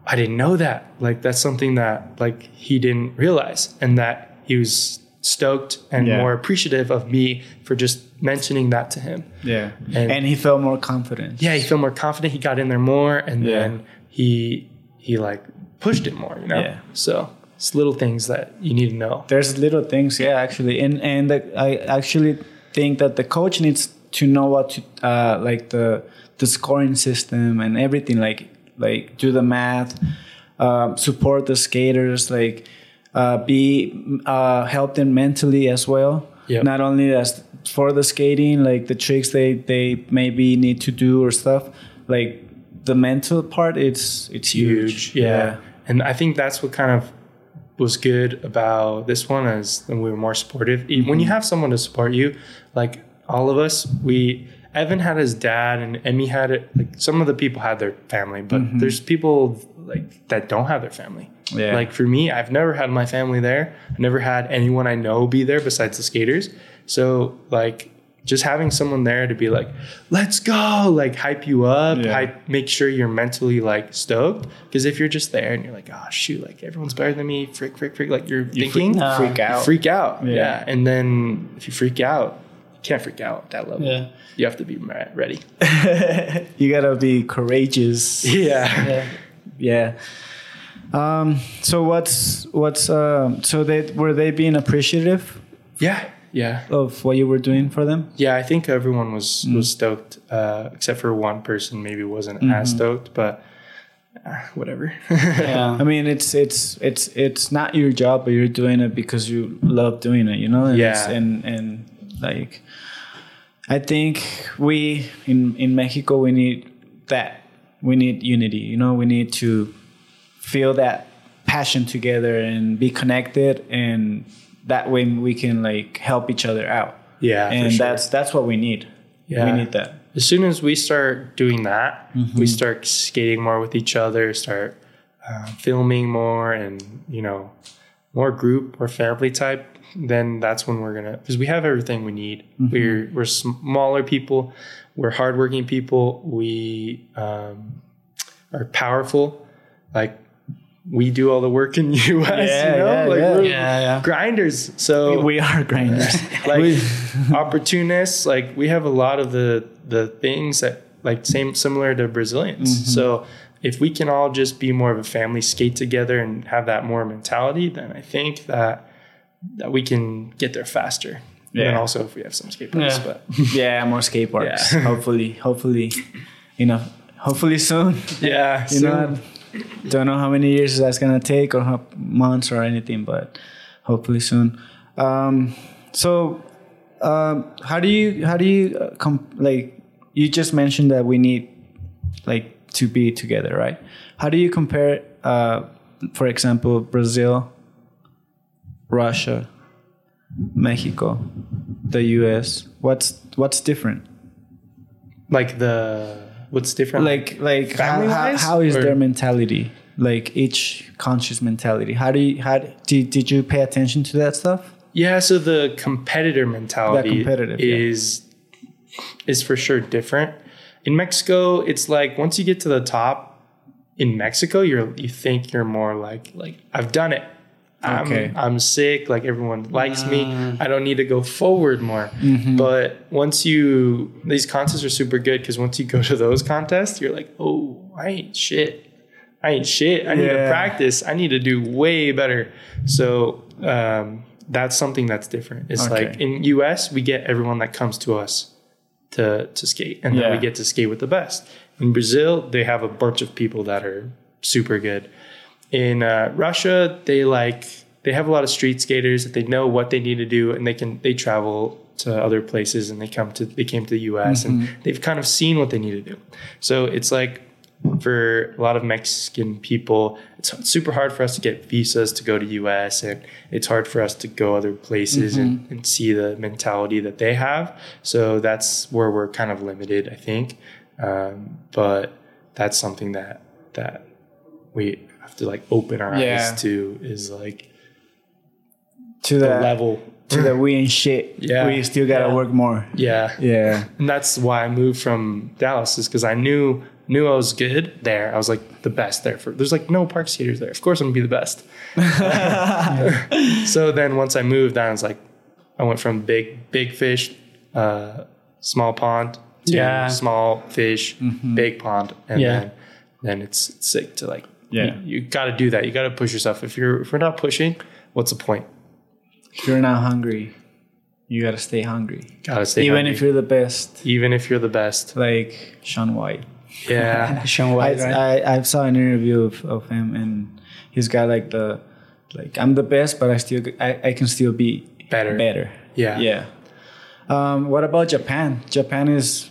A: "I didn't know that. Like that's something that like he didn't realize, and that he was stoked and
B: Yeah.
A: more appreciative of me for just mentioning that to him.
B: Yeah.
A: And-
B: And, he felt more confident.
A: Yeah, he felt more confident. He got in there more, and
B: Yeah.
A: then he he like pushed it more. You know,
B: Yeah.
A: so it's little things that you need to know.
B: There's little things, yeah, actually, and and the, I actually think that the coach needs to know what to uh, like the the scoring system and everything, like like do the math, um, support the skaters, like uh, be uh, help them mentally as well.
A: Yep.
B: Not only as for the skating, like the tricks they they maybe need to do or stuff, like the mental part, it's it's huge.
A: huge. Yeah. And I think that's what kind of was good about this one is when we were more supportive. E- When you have someone to support you, like all of us, we Evan had his dad and Emmy had it like some of the people had their family, but mm-hmm. there's people like that don't have their family.
B: Yeah.
A: Like for me, I've never had my family there. I've never had anyone I know be there besides the skaters. So like just having someone there to be like, let's go, like hype you up,
B: Yeah.
A: hype, make sure you're mentally like stoked. Because if you're just there and you're like, oh shoot, like everyone's better than me, freak, freak, freak, like you're thinking,
B: freak- freak out.
A: freak out,
B: Yeah.
A: yeah. And then if you freak out, you can't freak out at that level.
C: Yeah.
A: You have to be ready.
B: you gotta be courageous.
A: Yeah.
C: Yeah.
B: Yeah. Um, so what's what's um, so they were they being appreciative
A: Yeah. Yeah.
B: of what you were doing for them?
A: Yeah, I think everyone was was stoked, uh, except for one person maybe wasn't as stoked, but uh, whatever.
C: Yeah.
B: I mean, it's it's it's it's not your job, but you're doing it because you love doing it. You know? And
A: Yeah.
B: And and like, I think we in in Mexico we need that. We need unity. You know, we need to feel that passion together and be connected, and that way we can like help each other out.
A: yeah,
B: and
A: sure.
B: that's that's what we need.
A: Yeah.
B: We need that.
A: as soon as we start doing that,
B: Mm-hmm.
A: we start skating more with each other, start uh, filming more, and you know, more group or family type. Then that's when we're gonna because we have everything we need.
B: Mm-hmm.
A: We're we're smaller people, we're hardworking people. We um, are powerful. Like we do all the work in the U.S.
B: Yeah,
A: you know,
B: yeah,
A: like
B: yeah.
A: we're
C: Yeah, yeah.
A: grinders. So
B: We are grinders.
A: like opportunists like we have a lot of the the things that like same similar to brazilians
B: Mm-hmm.
A: so if we can all just be more of a family skate together and have that more mentality then i think that that we can get there faster and also if we have some skate parks
C: Yeah.
A: but
B: yeah, more skate parks.
A: Yeah.
B: hopefully, hopefully, you know, hopefully soon.
A: yeah
B: You
A: so-
B: know, don't know how many years that's gonna take or how months or anything, but hopefully soon. Um, so, um, how do you how do you uh, like? You just mentioned that we need like to be together, right? How do you compare, uh, for example, Brazil, Russia, Mexico, the U.S.? What's what's different?
A: like the what's different?
B: Like like how, how, how is
A: or-
B: their mentality? Like each country's mentality. How do you how did did you pay attention to that stuff?
A: Yeah, so the competitor mentality
B: competitive, yeah.
A: is is for sure different. In Mexico, it's like once you get to the top in Mexico, you're you think you're more like like I've done it. I'm,
B: Okay.
A: I'm sick. Like everyone likes me. I don't need to go forward more.
B: Mm-hmm.
A: But once you these contests are super good because once you go to those contests, you're like, oh, I ain't shit. I ain't shit. I need to practice. I need to do way better. So um, that's something that's different. It's
B: Okay.
A: like in US, we get everyone that comes to us to to skate, and then we get to skate with the best. In Brazil, they have a bunch of people that are super good. In uh, Russia, they like they have a lot of street skaters that they know what they need to do, and they can they travel to other places and they come to they came to the U.S. and they've kind of seen what they need to do. So it's like for a lot of Mexican people, it's super hard for us to get visas to go to U.S. and it's hard for us to go other places and, and see the mentality that they have. So that's where we're kind of limited, I think. Um, but that's something that that we have to like open our
B: Yeah.
A: eyes to is like
B: To
A: the
B: the
A: level.
B: to the we ain't shit.
A: Yeah.
B: We still gotta
A: Yeah.
B: work more.
A: Yeah.
B: Yeah.
A: And that's why I moved from Dallas is because I knew knew I was good there. I was like the best there for there's like no park skaters there. Of course I'm gonna be the best. so then once I moved, I was like I went from big big fish, uh, small pond to
C: Yeah.
A: small fish, big pond. And
C: Yeah.
A: then then it's, it's sick to like
B: Yeah.
A: you, you gotta do that. You gotta push yourself. If you're if you're not pushing, what's the point?
B: If you're not hungry, you gotta stay hungry.
A: Gotta stay
B: Even
A: hungry.
B: if you're the best.
A: even if you're the best.
B: Like Shaun White.
A: Yeah.
C: Shaun
B: I,
C: White, right?
B: I, I saw an interview of, of him and he's got like the like I'm the best but I still I, I can still be
A: Better.
B: better.
A: Yeah.
B: Yeah. Um, what about Japan? Japan is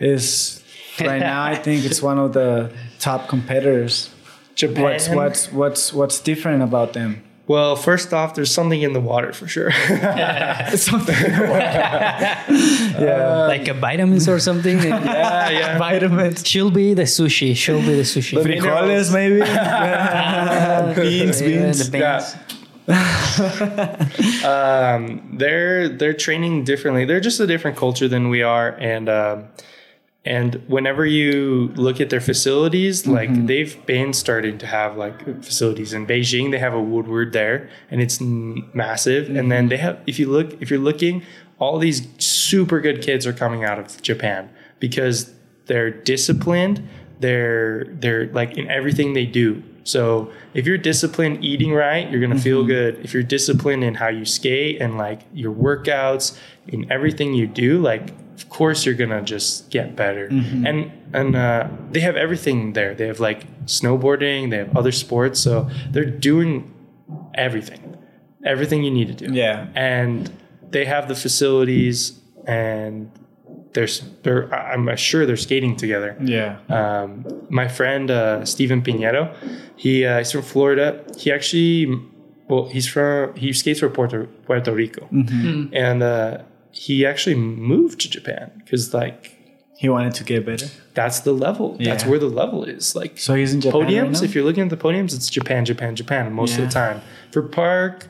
B: is right now I think it's one of the top competitors.
A: Japan.
B: What's what's what's what's different about them?
A: Well, first off, there's something in the water for sure.
B: Something yeah,
C: like a vitamins or something.
A: yeah, yeah.
B: vitamins.
C: She'll be the sushi. She'll be the sushi.
B: Frijoles maybe. beans,
C: Yeah,
B: beans.
C: the
A: Yeah.
C: beans.
A: Um, they're they're training differently. They're just a different culture than we are, and um, and whenever you look at their facilities, mm-hmm. like they've been starting to have like facilities in Beijing. They have a Woodward there, and it's n- massive. And then mm-hmm. they have, if you look, if you're looking, all these super good kids are coming out of Japan because they're disciplined. They're they're like in everything they do. So if you're disciplined eating right, you're gonna feel mm-hmm. good. If you're disciplined in how you skate and like your workouts, in everything you do, like of course you're gonna just get better. And and uh, they have everything there. They have like snowboarding, they have other sports, so they're doing everything, everything you need to do
B: Yeah.
A: and they have the facilities and there's they're I- I'm sure they're skating together.
B: Yeah.
A: Um, my friend uh, Steven Piñeiro, he uh, he's from Florida. He actually, well, he's from he skates for Puerto Puerto Rico, and uh, he actually moved to Japan because like
B: He wanted to get better.
A: that's the level. That's where the level is. Like
B: So he's in Japan. right
A: podiums.
B: now?
A: if you're looking at the podiums, it's Japan, Japan, Japan most of the time. For Park,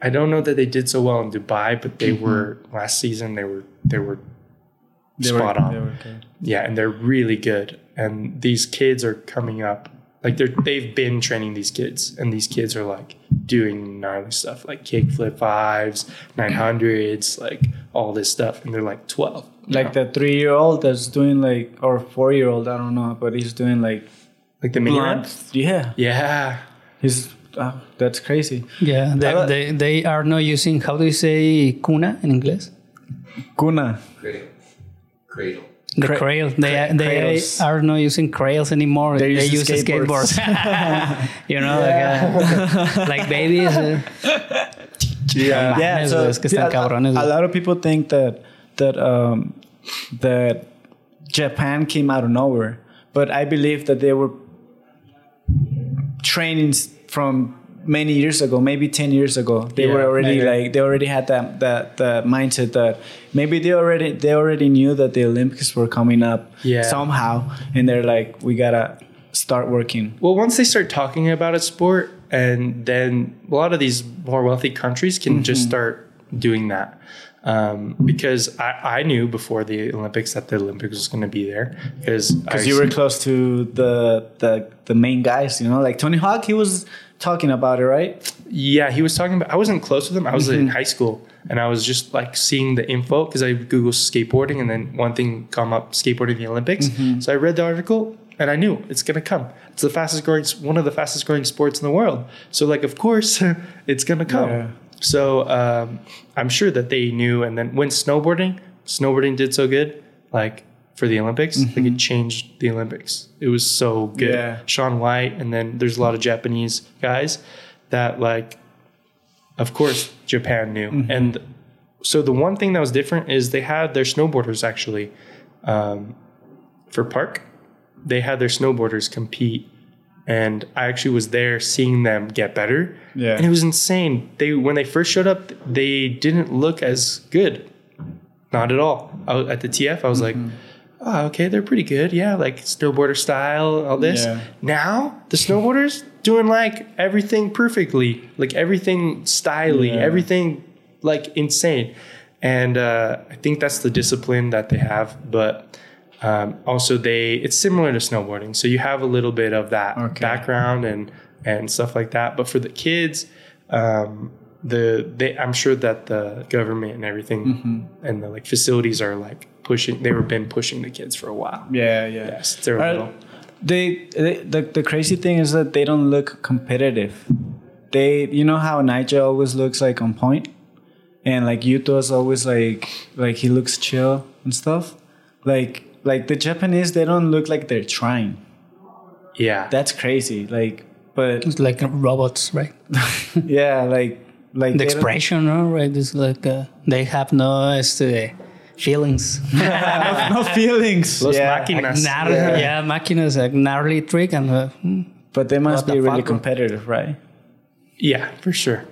A: I don't know that they did so well in Dubai, but they were last season. They were they were
B: Mm-hmm. They were-
A: spot on.
B: they were.
A: Yeah, and they're really good. And these kids are coming up. Like they're they've been training these kids, and these kids are like doing gnarly stuff, like kickflip fives, nine hundreds, like all this stuff, and they're like twelve.
B: Like
A: know?
B: the three year old that's doing like, or four year old, I don't know, but he's doing like
A: like the mini
B: blunt.
A: ramp.
B: Yeah.
A: Yeah,
B: He's, uh, that's crazy.
C: Yeah, they,
B: I
C: they, they are not using, how do you say cuna in English?
B: Kuna.
D: Cradle. Cradle.
C: The
B: Cra-
C: crail. They,
B: cra-
C: they
B: cradles.
C: are not using crails anymore.
B: They
C: They,
B: use
C: use
B: skateboards.
C: skateboards. you know, like, uh, like babies. uh,
A: yeah,
C: Yeah, so- es que están
B: a-
C: cabrones,
B: A,
C: güey.
B: lot of people think that that um, that Japan came out of nowhere, but I believe that they were training s- from many years ago, maybe ten years ago, they
A: Yeah,
B: were already
C: maybe.
B: like they already had that that the mindset that maybe they already they already knew that the Olympics were coming up
A: Yeah.
B: somehow, and they're like, we gotta start working.
A: Well, once they start talking about a sport, and then a lot of these more wealthy countries can just start doing that. Um, because I, I knew before the Olympics that the Olympics was going to be there because
B: Because you were close to the the the main guys, you know, like Tony Hawk. He was talking about it, right?
A: Yeah, he was talking about. I wasn't close with him. I was in high school, and I was just like seeing the info because I googled skateboarding, and then one thing come up: skateboarding the Olympics. So I read the article, and I knew it's gonna come. It's the fastest growing, one of the fastest growing sports in the world. So like, of course, it's gonna come.
B: Yeah.
A: So um, I'm sure that they knew. And then when snowboarding, snowboarding did so good, like for the Olympics, like it mm-hmm. changed the Olympics. It was so good.
B: Yeah.
A: Shaun White, and then there's a lot of Japanese guys that like, of course, Japan knew. Mm-hmm. And so the one thing that was different is they had their snowboarders actually um, for park. They had their snowboarders compete, and I actually was there seeing them get better.
B: Yeah.
A: and it was insane. They when they first showed up, they didn't look as good, not at all. I at the TF, I was like, mm-hmm. Oh, okay, they're pretty good. Yeah, like snowboarder style, all this.
B: Yeah.
A: Now the snowboarders doing like everything perfectly, like everything styly,
B: Yeah.
A: everything like insane. And uh, I think that's the discipline that they have. But um, also, they it's similar to snowboarding, so you have a little bit of that
B: Okay.
A: background and and stuff like that. But for the kids, um, the they I'm sure that the government and everything
B: Mm-hmm.
A: and the like facilities are like pushing. They were been pushing the kids for a while.
B: Yeah, yeah.
A: Yes, they're
B: Are-
A: little.
B: they, they the, the crazy thing is that they don't look competitive. They you know how Nigel always looks like on point, and like Yuto is always like like he looks chill and stuff. Like like the Japanese, they don't look like they're trying.
A: Yeah,
B: That's crazy. Like, but
C: It's like robots, right?
B: yeah, like like
C: The expression, no? right? It's like uh, they have no este, feelings.
B: no feelings.
A: Los
B: yeah.
A: máquinas.
C: Gnar- yeah. máquinas, like gnarly trick, and uh, hmm.
B: But they must
C: What
B: be
C: the
B: really
C: fuck,
B: competitive, right?
A: Yeah, for sure.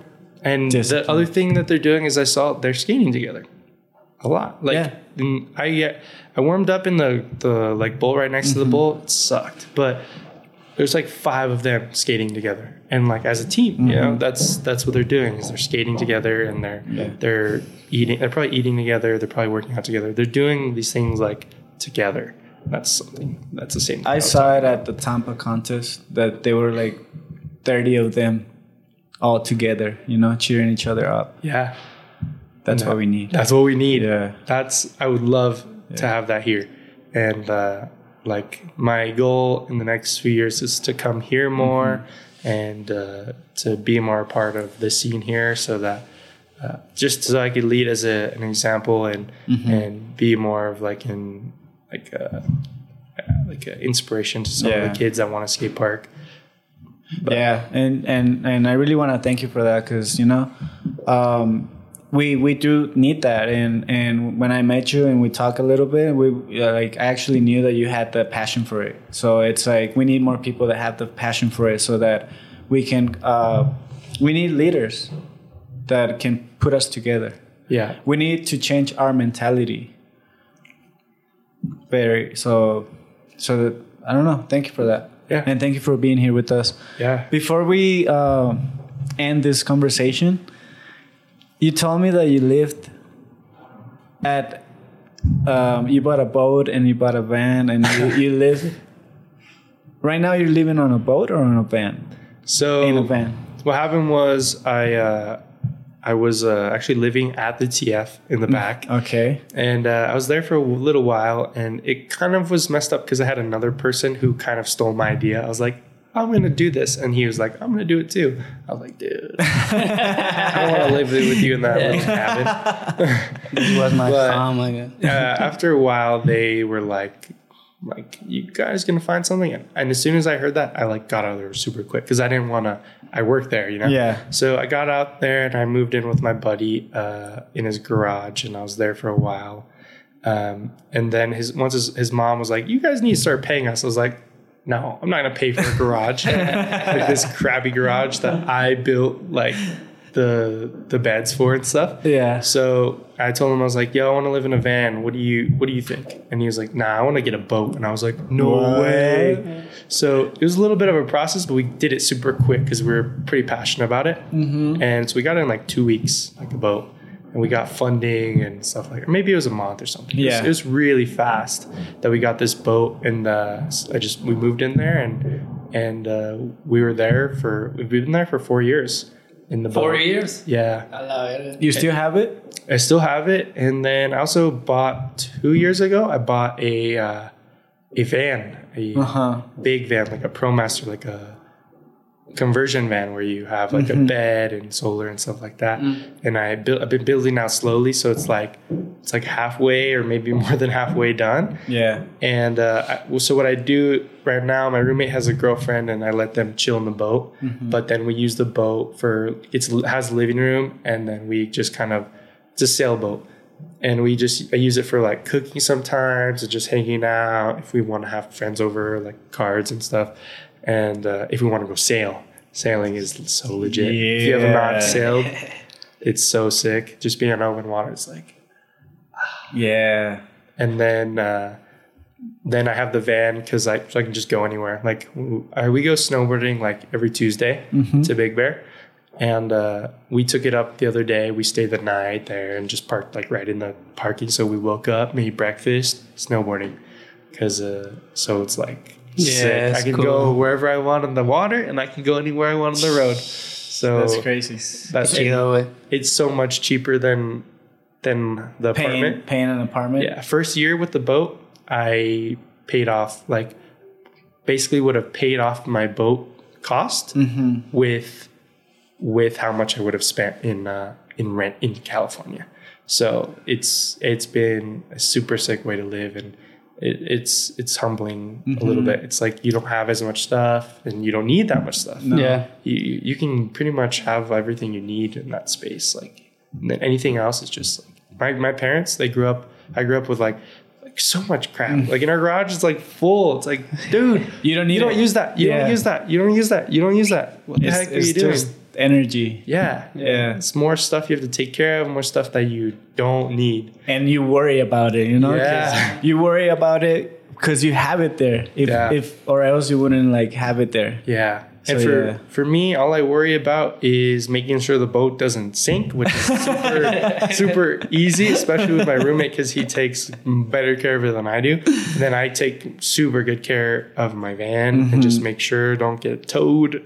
A: And
B: Discipline.
A: the other thing that they're doing is I saw they're skating together a lot. Like
B: Yeah.
A: I I warmed up in the the like bowl right next to
B: Mm-hmm.
A: the bowl. It sucked, but there's like five of them skating together and like as a team. You know, that's that's what they're doing is they're skating together and they're
B: Mm-hmm. Yeah.
A: they're eating. They're probably eating together. They're probably working out together. They're doing these things like together. That's something. That's the same. thing
B: I
A: was
B: saw it at the Tampa contest that they were like 30 of them all together, you know, cheering each other up.
A: Yeah.
B: That's what we need.
A: That's what we need.
B: Yeah.
A: That's I would love to have that here. And uh, like my goal in the next few years is to come here more and uh, to be more a part of the scene here so that uh, just so I could lead as a, an example and and be more of like in like a, like an inspiration to some of the kids that want to skate park.
B: yeah, and and and I really want to thank you for that because you know, um, we we do need that. And and when I met you and we talked a little bit, we like I actually knew that you had the passion for it. So it's like we need more people that have the passion for it, so that we can. Uh, we need leaders that can put us together.
A: Yeah.
B: we need to change our mentality very so so that i don't know thank you for that
A: Yeah.
B: and thank you for being here with us
A: Yeah.
B: before we uh, end this conversation you told me that you lived at um, you bought a boat and you bought a van and you, you live right now you're living on a boat or on a van?
A: So
B: in a van.
A: what happened was I uh, I was uh, actually living at the TF in the back,
B: okay.
A: And uh, I was there for a little while, and it kind of was messed up because I had another person who kind of stole my idea. I was like, I'm gonna do this, and he was like, I'm gonna do it too. I was like, dude, I want to live with you in that little cabin.
C: this was my
A: But-
C: oh my god.
A: uh, after a while, they were like, like you guys gonna find something, and, and as soon as I heard that, I like got out of there super quick because I didn't want to. I worked there, you know.
B: Yeah.
A: So I got out there and I moved in with my buddy uh, in his garage, and I was there for a while. Um, and then his once his, his mom was like, "You guys need to start paying us." I was like, no, I'm not gonna pay for a garage, like this crappy garage that I built like the the beds for and stuff.
B: Yeah.
A: So I told him I was like, "Yo, I want to live in a van. What do you What do you think?" And he was like, "Nah, I want to get a boat." And I was like, "No
B: What?
A: way." So it was a little bit of a process, but we did it super quick because we were pretty passionate about it. Mm-hmm. And so we got it in like two weeks, like a boat, and we got funding and stuff like. Or maybe it was a month or something. It was-
B: Yeah.
A: it was really fast that we got this boat, and uh, I just we moved in there, and and uh, we were there for we've been there for four years in the
C: Four
A: boat.
C: years.
A: Yeah.
C: A la verga.
B: You still have it?
A: I still have it, and then I also bought two years ago. I bought a uh, a van, a
B: Uh huh.
A: big van, like a ProMaster, like a conversion van where you have like a mm-hmm. bed and solar and stuff like that. Mm. And I built, I've been building out slowly, so it's like it's like halfway or maybe more than halfway done.
B: Yeah.
A: And uh, I, well, so what I do right now, my roommate has a girlfriend, and I let them chill in the boat. Mm-hmm. But then we use the boat for it's has a living room, and then we just kind of it's a sailboat, and we just I use it for like cooking sometimes, and just hanging out if we want to have friends over, like cards and stuff, and uh, if we want to go sail. Sailing is so legit. If you have
B: Yeah.
A: not sailed, it's so sick. Just being on open water, it's like
B: Yeah.
A: and then uh, then I have the van because I so I can just go anywhere. Like I, we go snowboarding like every Tuesday to Big Bear, and uh, we took it up the other day. We stayed the night there and just parked like right in the parking. So we woke up, made breakfast, snowboarding, because uh, so it's like
C: Yeah,
A: sick. I can
C: cool.
A: go wherever I want on the water, and I can go anywhere I want on the road. So
B: That's crazy.
A: That's
C: Chido, güey.
A: it's so much cheaper than than the
B: Paying,
A: apartment.
B: paying an apartment.
A: Yeah, first year with the boat, I paid off like basically would have paid off my boat cost with with how much I would have spent in uh, in rent in California. So it's it's been a super sick way to live, and it, it's it's humbling a little mm-hmm. bit. It's like you don't have as much stuff, and you don't need that much stuff.
C: Yeah.
A: You you can pretty much have everything you need in that space. Like anything else is just like my my parents. They grew up. I grew up with like like so much crap. Mm. Like in our garage, it's like full. It's like, dude,
B: You don't need
A: you don't
B: it.
A: use that. You
B: Yeah.
A: don't use that. You don't use that. You don't use that. What the
B: It's,
A: heck are you doing?
B: Energy.
A: yeah,
B: Yeah.
A: It's more stuff you have to take care of. More stuff that you don't need.
B: And you worry about it, you know?
A: Yeah.
B: You worry about it because you have it there. If,
A: Yeah.
B: if or else you wouldn't like have it there.
A: Yeah.
B: So,
A: and for
B: yeah.
A: for me, all I worry about is making sure the boat doesn't sink, which is super super easy, especially with my roommate because he takes better care of it than I do. And then I take super good care of my van and
B: Mm-hmm.
A: just make sure don't get towed.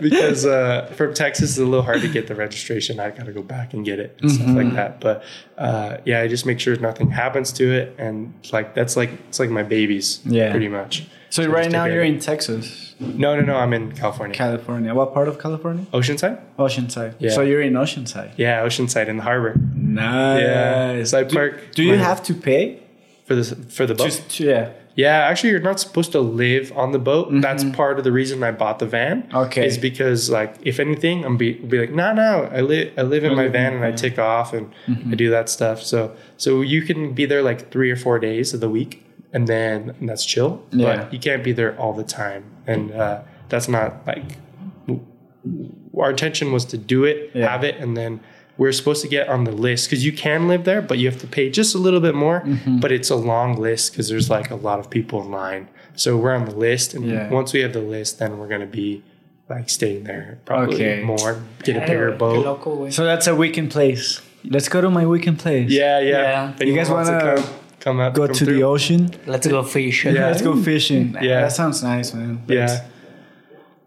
A: because uh, from Texas, it's a little hard to get the registration. I got to go back and get it and stuff
B: Mm-hmm.
A: like that. But uh, yeah, I just make sure nothing happens to it, and like that's like it's like my babies,
B: Yeah.
A: pretty much.
B: So,
A: just
B: right now you're in Texas,
A: No, no, no. I'm in California.
B: California. What part of California?
A: Oceanside?
B: Oceanside.
A: Yeah.
B: So you're in Oceanside.
A: Yeah, Oceanside in the harbor.
B: Nice.
A: Yeah. So I park.
B: Do you have to pay?
A: for the for the boat?
B: Just yeah.
A: yeah, actually, you're not supposed to live on the boat. That's part of the reason I bought the van.
B: Mm-hmm. Okay.
A: is because like if anything, I'm be be like, no, no, I live I live in my
B: live
A: van
B: the
A: and I take off and
B: Mm-hmm.
A: I do that stuff. So so you can be there like three or four days of the week, and then and that's chill.
B: Yeah.
A: But you can't be there all the time, and uh, that's not like our intention was to do it,
B: Yeah.
A: have it, and then we're supposed to get on the list because you can live there, but you have to pay just a little bit more.
B: Mm-hmm.
A: But it's a long list because there's like a lot of people in line. So we're on the list, and
B: Yeah.
A: once we have the list, then we're gonna be like staying there probably
B: Okay.
A: more, get a bigger boat.
B: So that's a weekend place. Let's go to my weekend place.
A: Yeah, yeah.
C: Yeah.
A: If
B: You guys wanna
A: come, come up,
B: Go
A: come
B: to
A: through.
B: the ocean.
C: Let's go fish.
A: Yeah.
B: Let's go fishing.
A: Yeah.
B: That sounds nice, man. That's-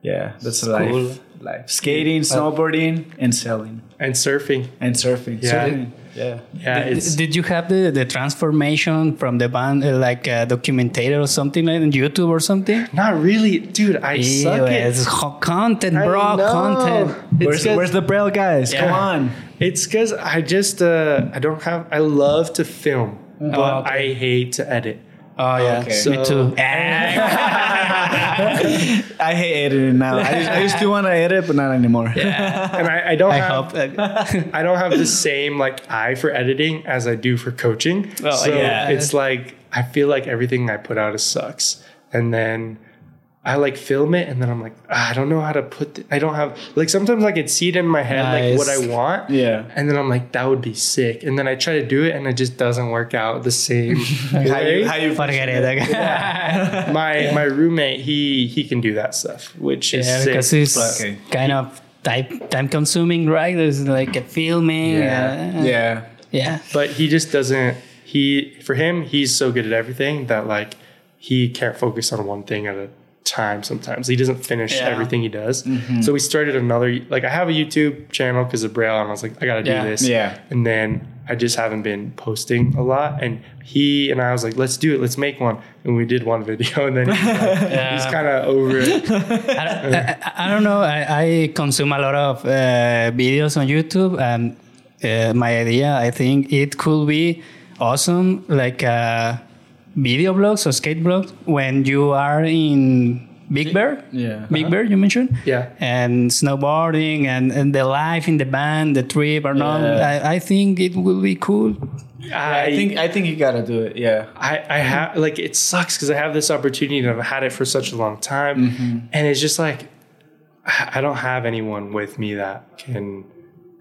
A: Yeah,
B: Yeah, that's a life.
C: cool.
B: Life. Skating, snowboarding, and sailing.
A: and surfing.
B: And surfing.
A: Yeah.
B: Surfing. Yeah.
A: Yeah,
C: Did, did you have the, the transformation from the band, uh, like a documentator or something like on YouTube or something?
A: not really, dude. I suck it.
C: it's ho- content, bro, content.
A: It's
B: Where's,
A: 'cause-
B: where's the braille guys? Come on.
A: It's because I just uh, I don't have. I love to film, but
C: Oh, okay.
A: I hate to edit.
C: Oh yeah,
B: Okay.
C: me too.
B: I hate editing now. I, just, I used to want to edit, but not anymore.
A: Yeah, And I, I don't
C: I
A: have. I don't have the same like eye for editing as I do for coaching.
C: Oh,
A: so
C: yeah.
A: it's like I feel like everything I put out is sucks. and then I like film it, and then I'm like, ah, I don't know how to put. The, I don't have like sometimes I can see it in my head like what I want,
B: Yeah.
A: and then I'm like, that would be sick, and then I try to do it, and it just doesn't work out the same
B: How you, how you
C: Forget it.
A: my my roommate, he he can do that stuff, which is
C: yeah,
A: sick.
C: because it's
B: Okay.
C: kind of time time consuming, right? There's like a filming.
A: Yeah.
C: uh,
B: Yeah.
C: yeah.
A: but he just doesn't he for him he's so good at everything that like he can't focus on one thing at a time sometimes. He doesn't finish
C: Yeah.
A: everything he does. So we started another like i have a youtube channel because of braille and i was like i gotta
C: Yeah.
A: do this.
B: Yeah.
A: and then i just haven't been posting a lot and he and i was like let's do it. Let's make one. And we did one video and then he's, like, he's kind of over it.
C: I, I, I don't know. I, I consume a lot of uh, videos on YouTube, and uh, my idea, I think it could be awesome, like uh, video blogs or skate blogs when you are in Big Bear.
B: Yeah.
C: Big uh-huh. Bear, you mentioned.
A: Yeah.
C: And snowboarding and, and the life in the band, the trip or not.
B: Yeah.
C: I, I think it will be cool.
A: I,
B: I think I think you gotta do it. Yeah.
A: I, I have like it sucks because I have this opportunity and I've had it for such a long time, mm-hmm. and it's just like I I don't have anyone with me that can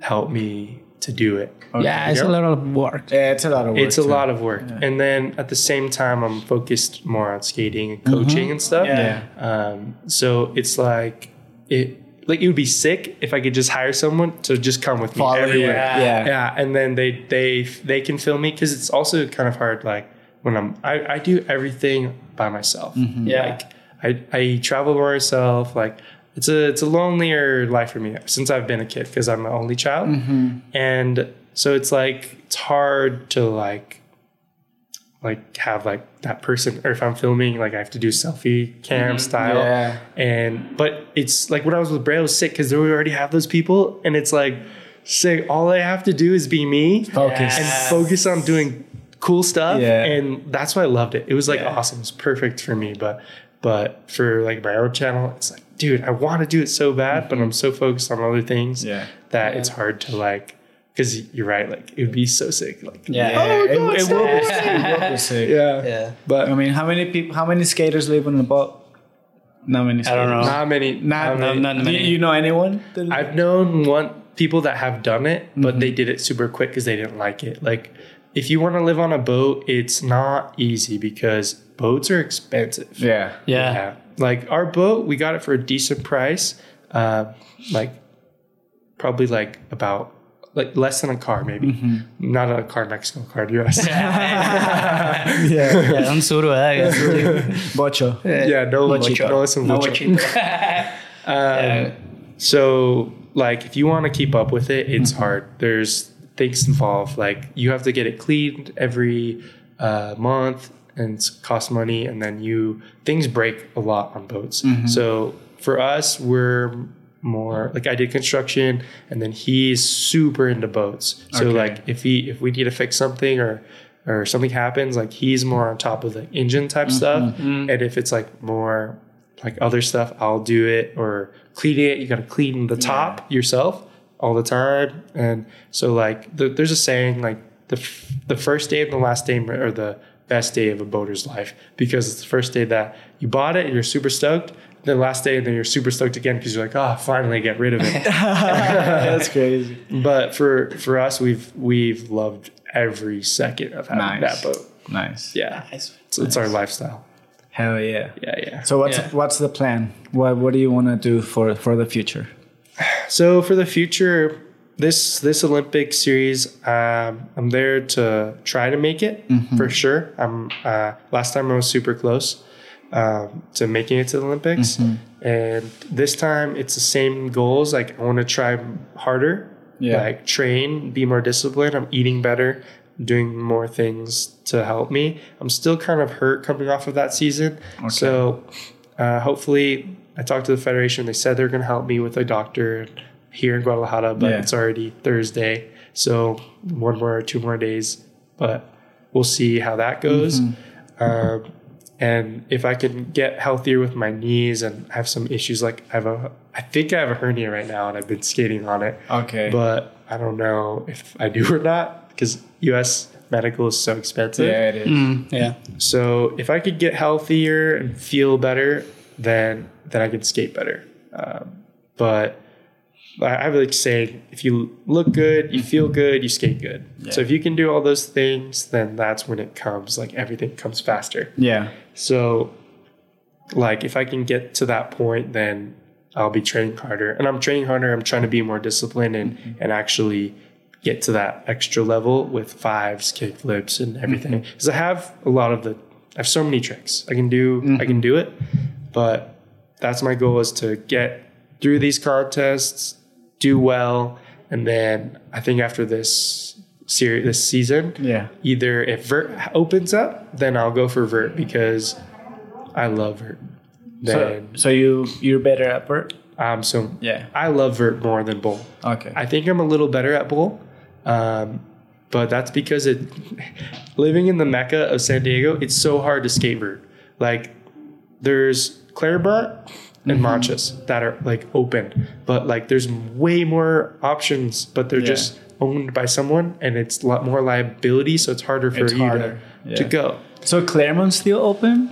A: help me to do it.
C: Yeah, it's a lot of work.
B: Yeah, it's a lot of work.
A: It's a
B: too.
A: lot of work, and then at the same time, I'm focused more on skating and coaching and stuff.
B: Yeah.
A: Um, so it's like it like it would be sick if I could just hire someone to just come with me
B: Follow you.
A: everywhere.
B: Yeah.
A: yeah, yeah, and then they they they can film me because it's also kind of hard. Like when I'm I, I do everything by myself.
C: Yeah.
A: like I I travel by myself. Like it's a it's a lonelier life for me since I've been a kid because I'm an only child, mm-hmm. and so it's like it's hard to like like have like that person or if I'm filming like I have to do selfie cam mm-hmm. style.
B: Yeah.
A: and but it's like when I was with Bray I was sick because we already have those people and it's like sick. All I have to do is be me
B: Focus.
A: and focus on doing cool stuff.
B: Yeah.
A: and that's why I loved it. It was like
B: Yeah.
A: awesome. It was perfect for me. But but for like my own channel it's like dude I want to do it so bad but mm-hmm. I'm so focused on other things
B: Yeah.
A: that it's hard to like because you're right like it would be so sick like
C: Yeah.
B: Oh yeah, it, it will be sick. It will be sick.
A: yeah
C: Yeah.
A: but
B: I mean, how many people? How many skaters live on the boat? Not many.
C: I
B: Skaters.
C: don't know.
A: Not many.
B: Not,
A: not
C: not
B: Do
C: many.
B: you know anyone? that-
A: I've known one people that have done it, but mm-hmm. they did it super quick because they didn't like it. Like, if you want to live on a boat, it's not easy because boats are expensive.
B: yeah.
C: Yeah.
A: Like our boat, we got it for a decent price. Uh, like probably like about like less than a car, maybe. Not a car, Mexico, car, US.
B: Yeah.
C: Yeah, un Tsuru, ¿verdad?
B: Bocho.
A: yeah, no,
C: Bochito.
A: no, it's a
C: No
A: bochito. Um, so like if you want to keep up with it it's hard there's things involved like you have to get it cleaned every uh, month and it's cost money and then you things break a lot on boats. Mm-hmm. So for us we're more like i did construction and then he's super into boats. So
B: Okay.
A: like if he if we need to fix something or or something happens like he's more on top of the engine type mm-hmm. stuff. Mm-hmm. And if it's like more like other stuff i'll do it or cleaning it. You got to clean the top yourself all the time. And so like the, there's a saying like the f- the first day and the last day or the best day of a boater's life because it's the first day that you bought it and you're super stoked the last day and then you're super stoked again because you're like oh finally get rid of it
B: That's crazy.
A: but for for us we've we've loved every second of having
B: Nice.
A: that boat
B: Nice.
A: yeah
C: Nice.
A: so it's our lifestyle
B: Hell yeah.
A: yeah yeah
B: So what's
C: Yeah.
B: what's the plan? What what do you want to do for for the future?
A: So for the future, this this Olympic series, um, I'm there to try to make it for sure. I'm uh, last time I was super close um, to making it to the Olympics, and this time it's the same goals. Like I want to try harder,
B: Yeah.
A: like train, be more disciplined. I'm eating better, doing more things to help me. I'm still kind of hurt coming off of that season, so uh, hopefully I talked to the federation. They said they're going to help me with a doctor here in Guadalajara, but
B: Yeah.
A: it's already Thursday, so one more or two more days. But we'll see how that goes.
B: Mm-hmm.
A: Um, and if I can get healthier with my knees and have some issues, like I have a, I think I have a hernia right now, and I've been skating on it.
B: Okay.
A: But I don't know if I do or not because U.S. medical is so expensive.
B: Yeah, it is.
C: Mm, yeah.
A: So if I could get healthier and feel better, then then I could skate better. Um, but I I have like saying, if you look good, you feel good, you skate good. So if you can do all those things, then that's when it comes. Like everything comes faster.
B: Yeah.
A: So, like, if I can get to that point, then I'll be training harder. And I'm training harder. I'm trying to be more disciplined and, mm-hmm. and actually get to that extra level with fives, kick flips, and everything. Mm-hmm. Because I have a lot of the, I have so many tricks. I can do, I can mm-hmm. do it. But that's my goal is to get through these contests, do well. And then I think after this series, this season,
B: Yeah.
A: either if vert opens up, then I'll go for vert because I love vert.
B: So,
A: Then
B: so you you're better at vert?
A: um, so
B: Yeah.
A: I love vert more than bowl.
B: Okay.
A: I think I'm a little better at bowl, um, but that's because it living in the mecca of San Diego. It's so hard to skate vert. Like there's Clairemont and Manchas that are like open, but like there's way more options, but they're
B: Yeah.
A: just owned by someone, and it's a lot more liability, so it's harder for
B: It's
A: you
B: harder,
A: To, to go.
B: so Clairemont's still open?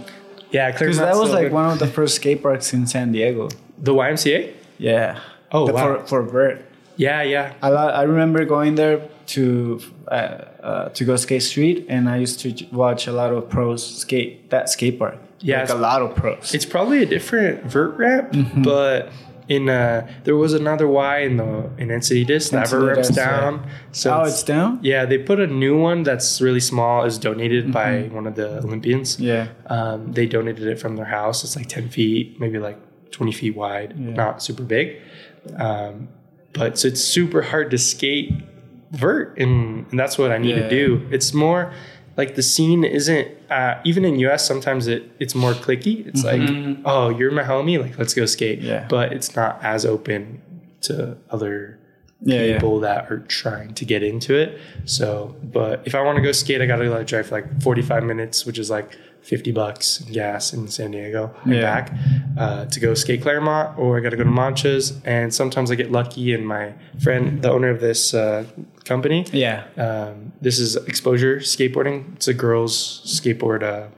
A: Yeah,
B: Because that was like one of the first skate parks in San Diego.
A: the YMCA.
B: Yeah.
A: Oh,
B: The-
A: wow.
B: For for vert.
A: Yeah, yeah.
B: I, I remember going there to uh, uh, to go skate street, and I used to watch a lot of pros skate that skate park.
A: Yeah,
B: like
A: it's-
B: a lot of pros.
A: It's probably a different vert ramp,
B: Mm-hmm.
A: but in uh, there was another Y in the in Encinitas. That vert ramp's
B: Encinitas, yeah.
A: down. So
B: oh, it's down.
A: yeah, they put a new one that's really small. Is donated by one of the Olympians.
B: Mm-hmm. Yeah.
A: Um, they donated it from their house. It's like ten feet, maybe like twenty feet wide. Not super big, um, but so it's super hard to skate vert, and, and that's what I need
B: Yeah.
A: to do. It's more like the scene isn't uh, even in US. Sometimes it it's more clicky. It's like oh you're my homie, like let's go skate.
B: Mm-hmm. Yeah.
A: but it's not as open to other
B: Yeah, yeah.
A: people that are trying to get into it. So, but if I want to go skate, I got to like drive for like 45 minutes, which is like 50 bucks gas in San Diego and
B: Yeah.
A: back uh, to go skate Clairemont, or I got to go to Manchas. And sometimes I get lucky, and my friend, the owner of this uh, company,
B: Yeah.
A: um, this is Exposure Skateboarding. It's a girls' skateboard uh,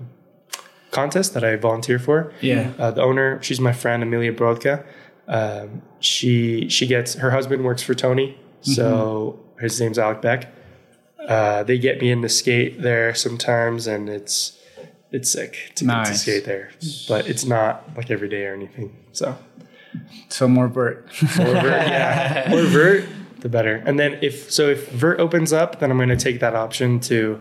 A: contest that I volunteer for.
B: Yeah.
A: Uh, the owner, she's my friend Amelia Brodka. Um, she she gets her husband works for Tony, so his name's Alec Beck. Uh, they get me in to skate there sometimes, and it's it's sick to get to skate there, but it's not like every day or anything. So
B: So more vert.
A: more vert, yeah, more vert, the better. And then if so, if vert opens up, then I'm going to take that option to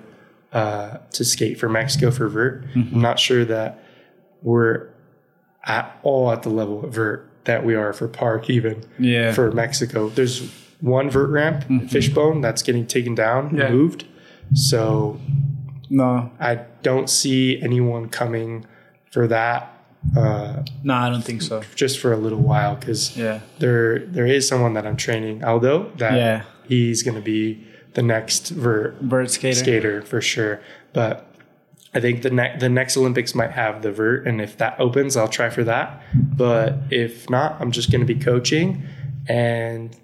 A: uh, to skate for Mexico for vert. I'm not sure that we're at all at the level of vert that we are for park, even
B: Yeah.
A: for Mexico. There's one vert ramp, Fishbone, that's getting taken down,
B: Yeah.
A: moved. So
B: no.
A: I don't see anyone coming for that. Uh,
B: No, I don't think so.
A: just for a little while because
B: Yeah.
A: there there is someone that I'm training, Aldo, that
B: Yeah.
A: he's going to be the next vert
B: Vert skater.
A: skater for sure. But I think the next the next Olympics might have the vert, and if that opens, I'll try for that. But if not, I'm just going to be coaching, and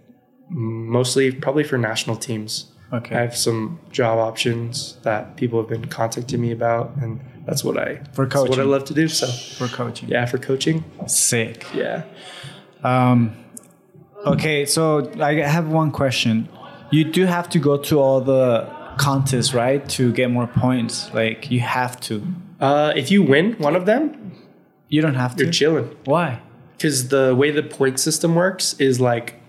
A: mostly probably for national teams.
B: Okay.
A: I have some job options that people have been contacting me about, and that's what I
B: For
A: that's what I love to do. So
B: For coaching.
A: yeah, for coaching,
B: Sick.
A: yeah.
B: Um, okay, so I have one question. You do have to go to all the contests, right, to get more points. Like you have to.
A: Uh, if you win one of them,
B: You don't have to.
A: you're chilling.
B: Why?
A: Because the way the point system works is like,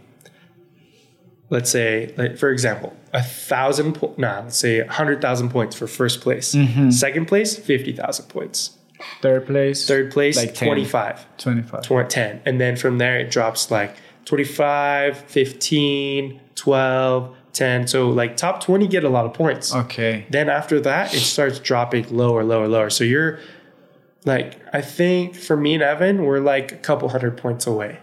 A: let's say, like for example, a thousand, po- nah, let's say a hundred thousand points for first place. Second place, fifty thousand points.
B: Third place.
A: Third place,
B: Like 10.
A: 25,
B: Twenty-five.
A: 20, 10. And then from there, it drops like 25, 15, 12, 10. So like top 20 get a lot of points.
B: Okay.
A: Then after that, it starts dropping lower, lower, lower. So you're like, I think for me and Evan, we're like a couple hundred points away.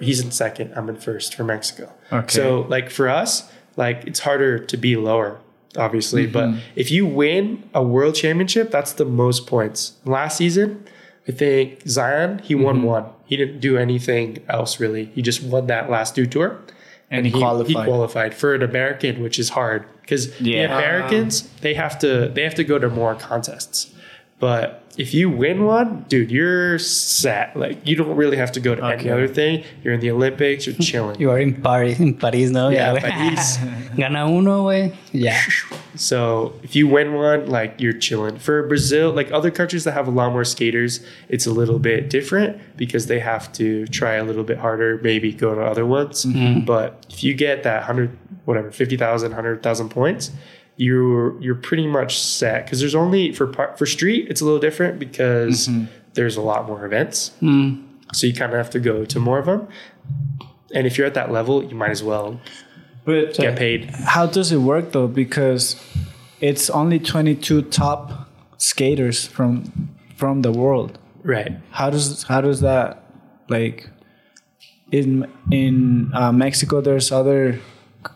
A: He's in second. I'm in first for Mexico.
B: Okay.
A: So like for us, like it's harder to be lower, obviously.
B: Mm-hmm.
A: But if you win a world championship, that's the most points. Last season, I think Zion he
B: Mm-hmm.
A: won one. He didn't do anything else really. He just won that last two tour,
B: And he
A: he
B: qualified.
A: qualified for an American, which is hard because
B: Yeah.
A: the Americans they have to they have to go to more contests. But if you win one, dude, you're set. Like you don't really have to go to any other thing. You're in the Olympics. You're chilling.
C: You are in Paris, in Paris, ¿no?
A: Yeah. París.
C: Gana uno, güey. Ya.
A: So if you win one, like you're chilling. For Brazil, like other countries that have a lot more skaters, it's a little bit different because they have to try a little bit harder, maybe go to other ones. Mm-hmm. But if you get that 100, whatever, 50,000, 100,000 points, you're you're pretty much set because there's only for par- for street it's a little different because mm-hmm. there's a lot more events. Mm. So you kind of have to go to more of them. And if you're at that level, you might as well
B: But uh,
A: get paid.
B: how does it work though? Because it's only 22 top skaters from from the world.
A: Right.
B: How does how does that like in in uh, Mexico? There's other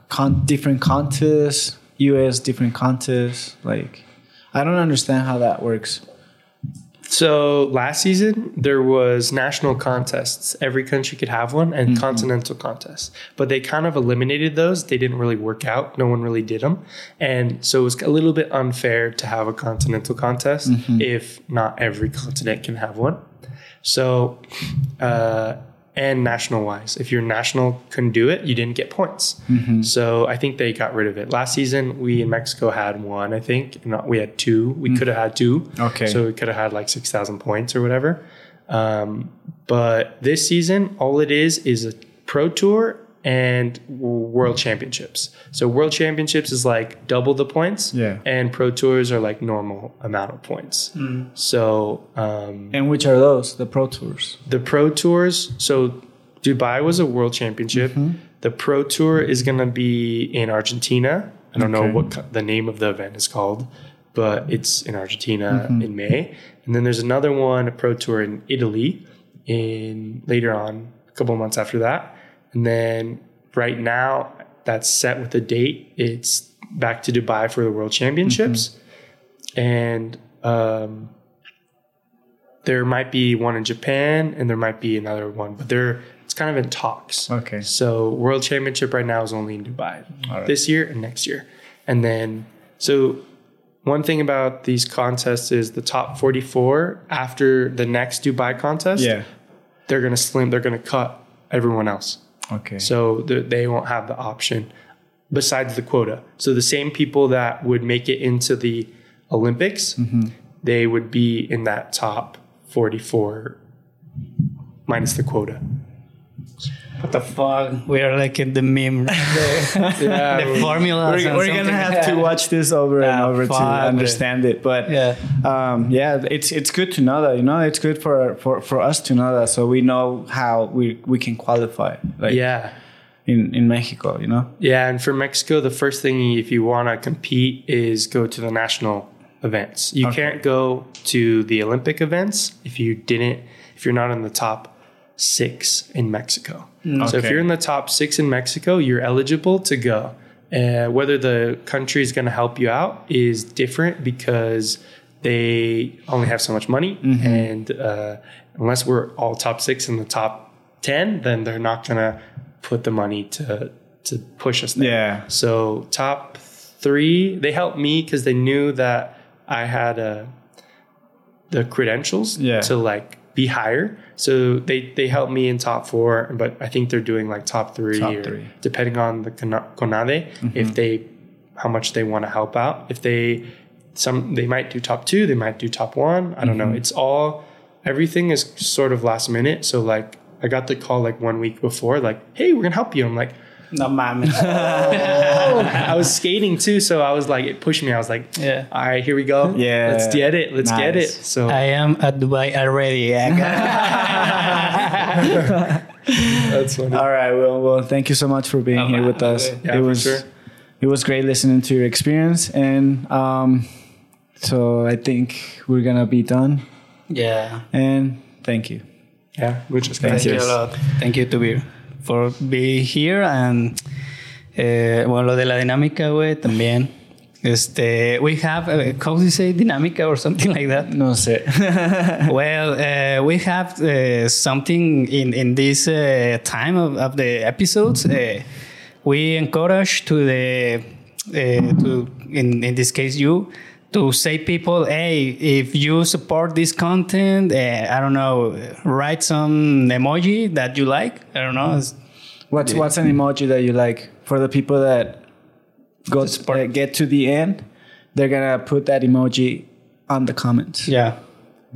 B: con- different contests. U.S. different contests. Like I don't understand how that works.
A: So last season there was national contests. Every country could have one, and continental contests. But they kind of eliminated those. They didn't really work out. No one really did them, and so it was a little bit unfair to have a continental contest if not every continent can have one. So, uh, and national wise, if your national couldn't do it, you didn't get points. So I think they got rid of it. Last season, we in Mexico had one, I think. Not we had two. We could have had two.
B: Okay.
A: So we could have had like 6,000 points or whatever. Um, but this season, all it is is a pro tour and world championships. So world championships is like double the points.
B: Yeah.
A: And pro tours are like normal amount of points. Mm. So, um,
B: And which are those? The pro tours.
A: the pro tours so dubai was a world championship mm-hmm. the pro tour is going to be in argentina i don't know what co- the name of the event is called but it's in argentina mm-hmm. in may and then there's another one a pro tour in italy in later on a couple months after that and then right now that's set with a date it's back to dubai for the world championships and um, there might be one in Japan and there might be another one, but they're it's kind of in talks.
B: Okay.
A: So World Championship right now is only in Dubai
B: right.
A: this year and next year, and then so one thing about these contests is the top 44 after the next Dubai contest,
B: Yeah.
A: they're gonna slim, they're gonna cut everyone else.
B: Okay.
A: So the, they won't have the option besides the quota. So the same people that would make it into the Olympics,
B: Mm-hmm.
A: they would be in that top 44 minus the quota.
C: What the fuck? We are like in the meme. the,
A: Yeah,
C: the formula.
B: we're, we're gonna have to watch this over and
C: Ah,
B: over to understand it but
C: Yeah.
B: um, yeah it's it's good to know that you know it's good for for, for us to know that so we know how we we can qualify like
A: Yeah.
B: in in mexico you know
A: Yeah, and for Mexico, the first thing if you want to compete is go to the national events. You
B: Okay.
A: can't go to the Olympic events if you didn't if you're not in the top six in Mexico. So if you're in the top six in Mexico, you're eligible to go. Uh, whether the country is going to help you out is different because they only have so much money, and uh, unless we're all top six in the top ten, then they're not going to put the money to to push us there.
B: yeah
A: So top three, they helped me because they knew that I had uh, the credentials
B: Yeah.
A: to like be higher. So they they helped me in top four, but I think they're doing like top three,
B: Top
A: or
B: three. Mm-hmm.
A: depending on the Cona- CONADE if they how much they want to help out. If they some they might do top two, they might do top one. I don't know.
B: Mm-hmm.
A: It's all everything is sort of last minute. So like I got the call like one week before, like, hey, we're gonna help you. I'm like,
C: No mames.
A: I was skating too, so I was like, it pushed me. I was like,
C: Yeah.
A: all right, here we go.
B: Yeah.
A: let's get it. Let's get it. So
C: I am at Dubai already.
A: that's funny.
B: all right well well thank you so much for being here with us
A: Yeah,
B: it was
A: sure.
B: it was great listening to your experience and um so i think we're gonna be done
C: yeah.
B: and thank you
A: Yeah, muchas
B: Thank
A: gracias.
C: Thank you a lot. Thank you to for be here and eh, bueno lo de la dinámica güey también. Este, we have, uh, how do you say dinámica or something like that?
B: no sé
C: well, uh, we have uh, something in in this uh, time of, of the episodes. Uh, we encourage to the uh, to in in this case you to say people hey if you support this content uh, i don't know write some emoji that you like. I don't know.
B: What's what's an emoji that you like? For the people that go uh, get to the end? They're gonna put that emoji on the comments.
C: yeah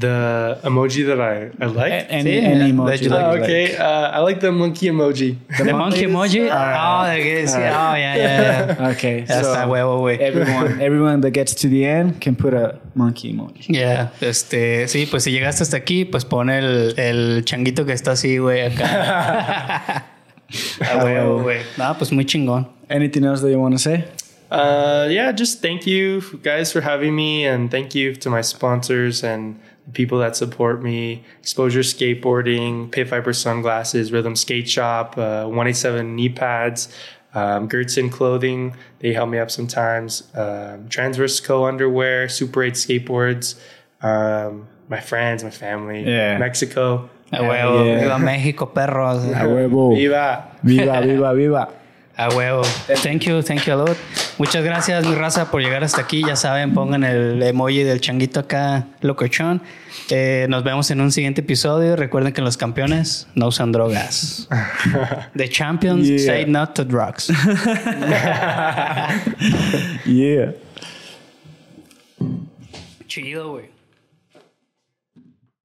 A: The emoji that I, I like.
B: Any,
C: Sí,
B: any
C: that
B: emoji.
C: you
B: that
A: Oh,
B: you like.
A: okay, uh, I like the monkey emoji.
C: the, monkey emoji oh the que decía, oh yeah yeah yeah
B: Okay,
C: Ya
B: so
C: está huevo, güey.
B: everyone, everyone that gets to the end can put a monkey emoji.
C: Ya, este, sí, pues si llegaste hasta aquí, pues pon el, el changuito que está así, güey, acá. A huevo, güey. No, pues muy chingón.
B: Anything else that you want to say?
A: Uh, yeah, just thank you guys for having me, and thank you to my sponsors and the people that support me. Exposure Skateboarding, Pit Viper Sunglasses, Rhythm Skate Shop, uh, 187 Knee Pads, um, Gertson Clothing. They help me up sometimes. Um, Transverse Co Underwear, Super 8 Skateboards. Um, my friends, my family,
B: Yeah.
A: Mexico.
C: A huevo.
B: yeah.
C: Viva México, perros.
B: A huevo.
A: Viva!
B: Viva, viva, viva.
C: A huevo. Thank you, thank you a lot. Muchas gracias, mi raza, por llegar hasta aquí. Ya saben, pongan el emoji del changuito acá, locochón. Eh, nos vemos en un siguiente episodio. Recuerden que los campeones no usan drogas. The champions
B: Yeah.
C: say not to drugs.
B: Yeah.
C: Chido, güey.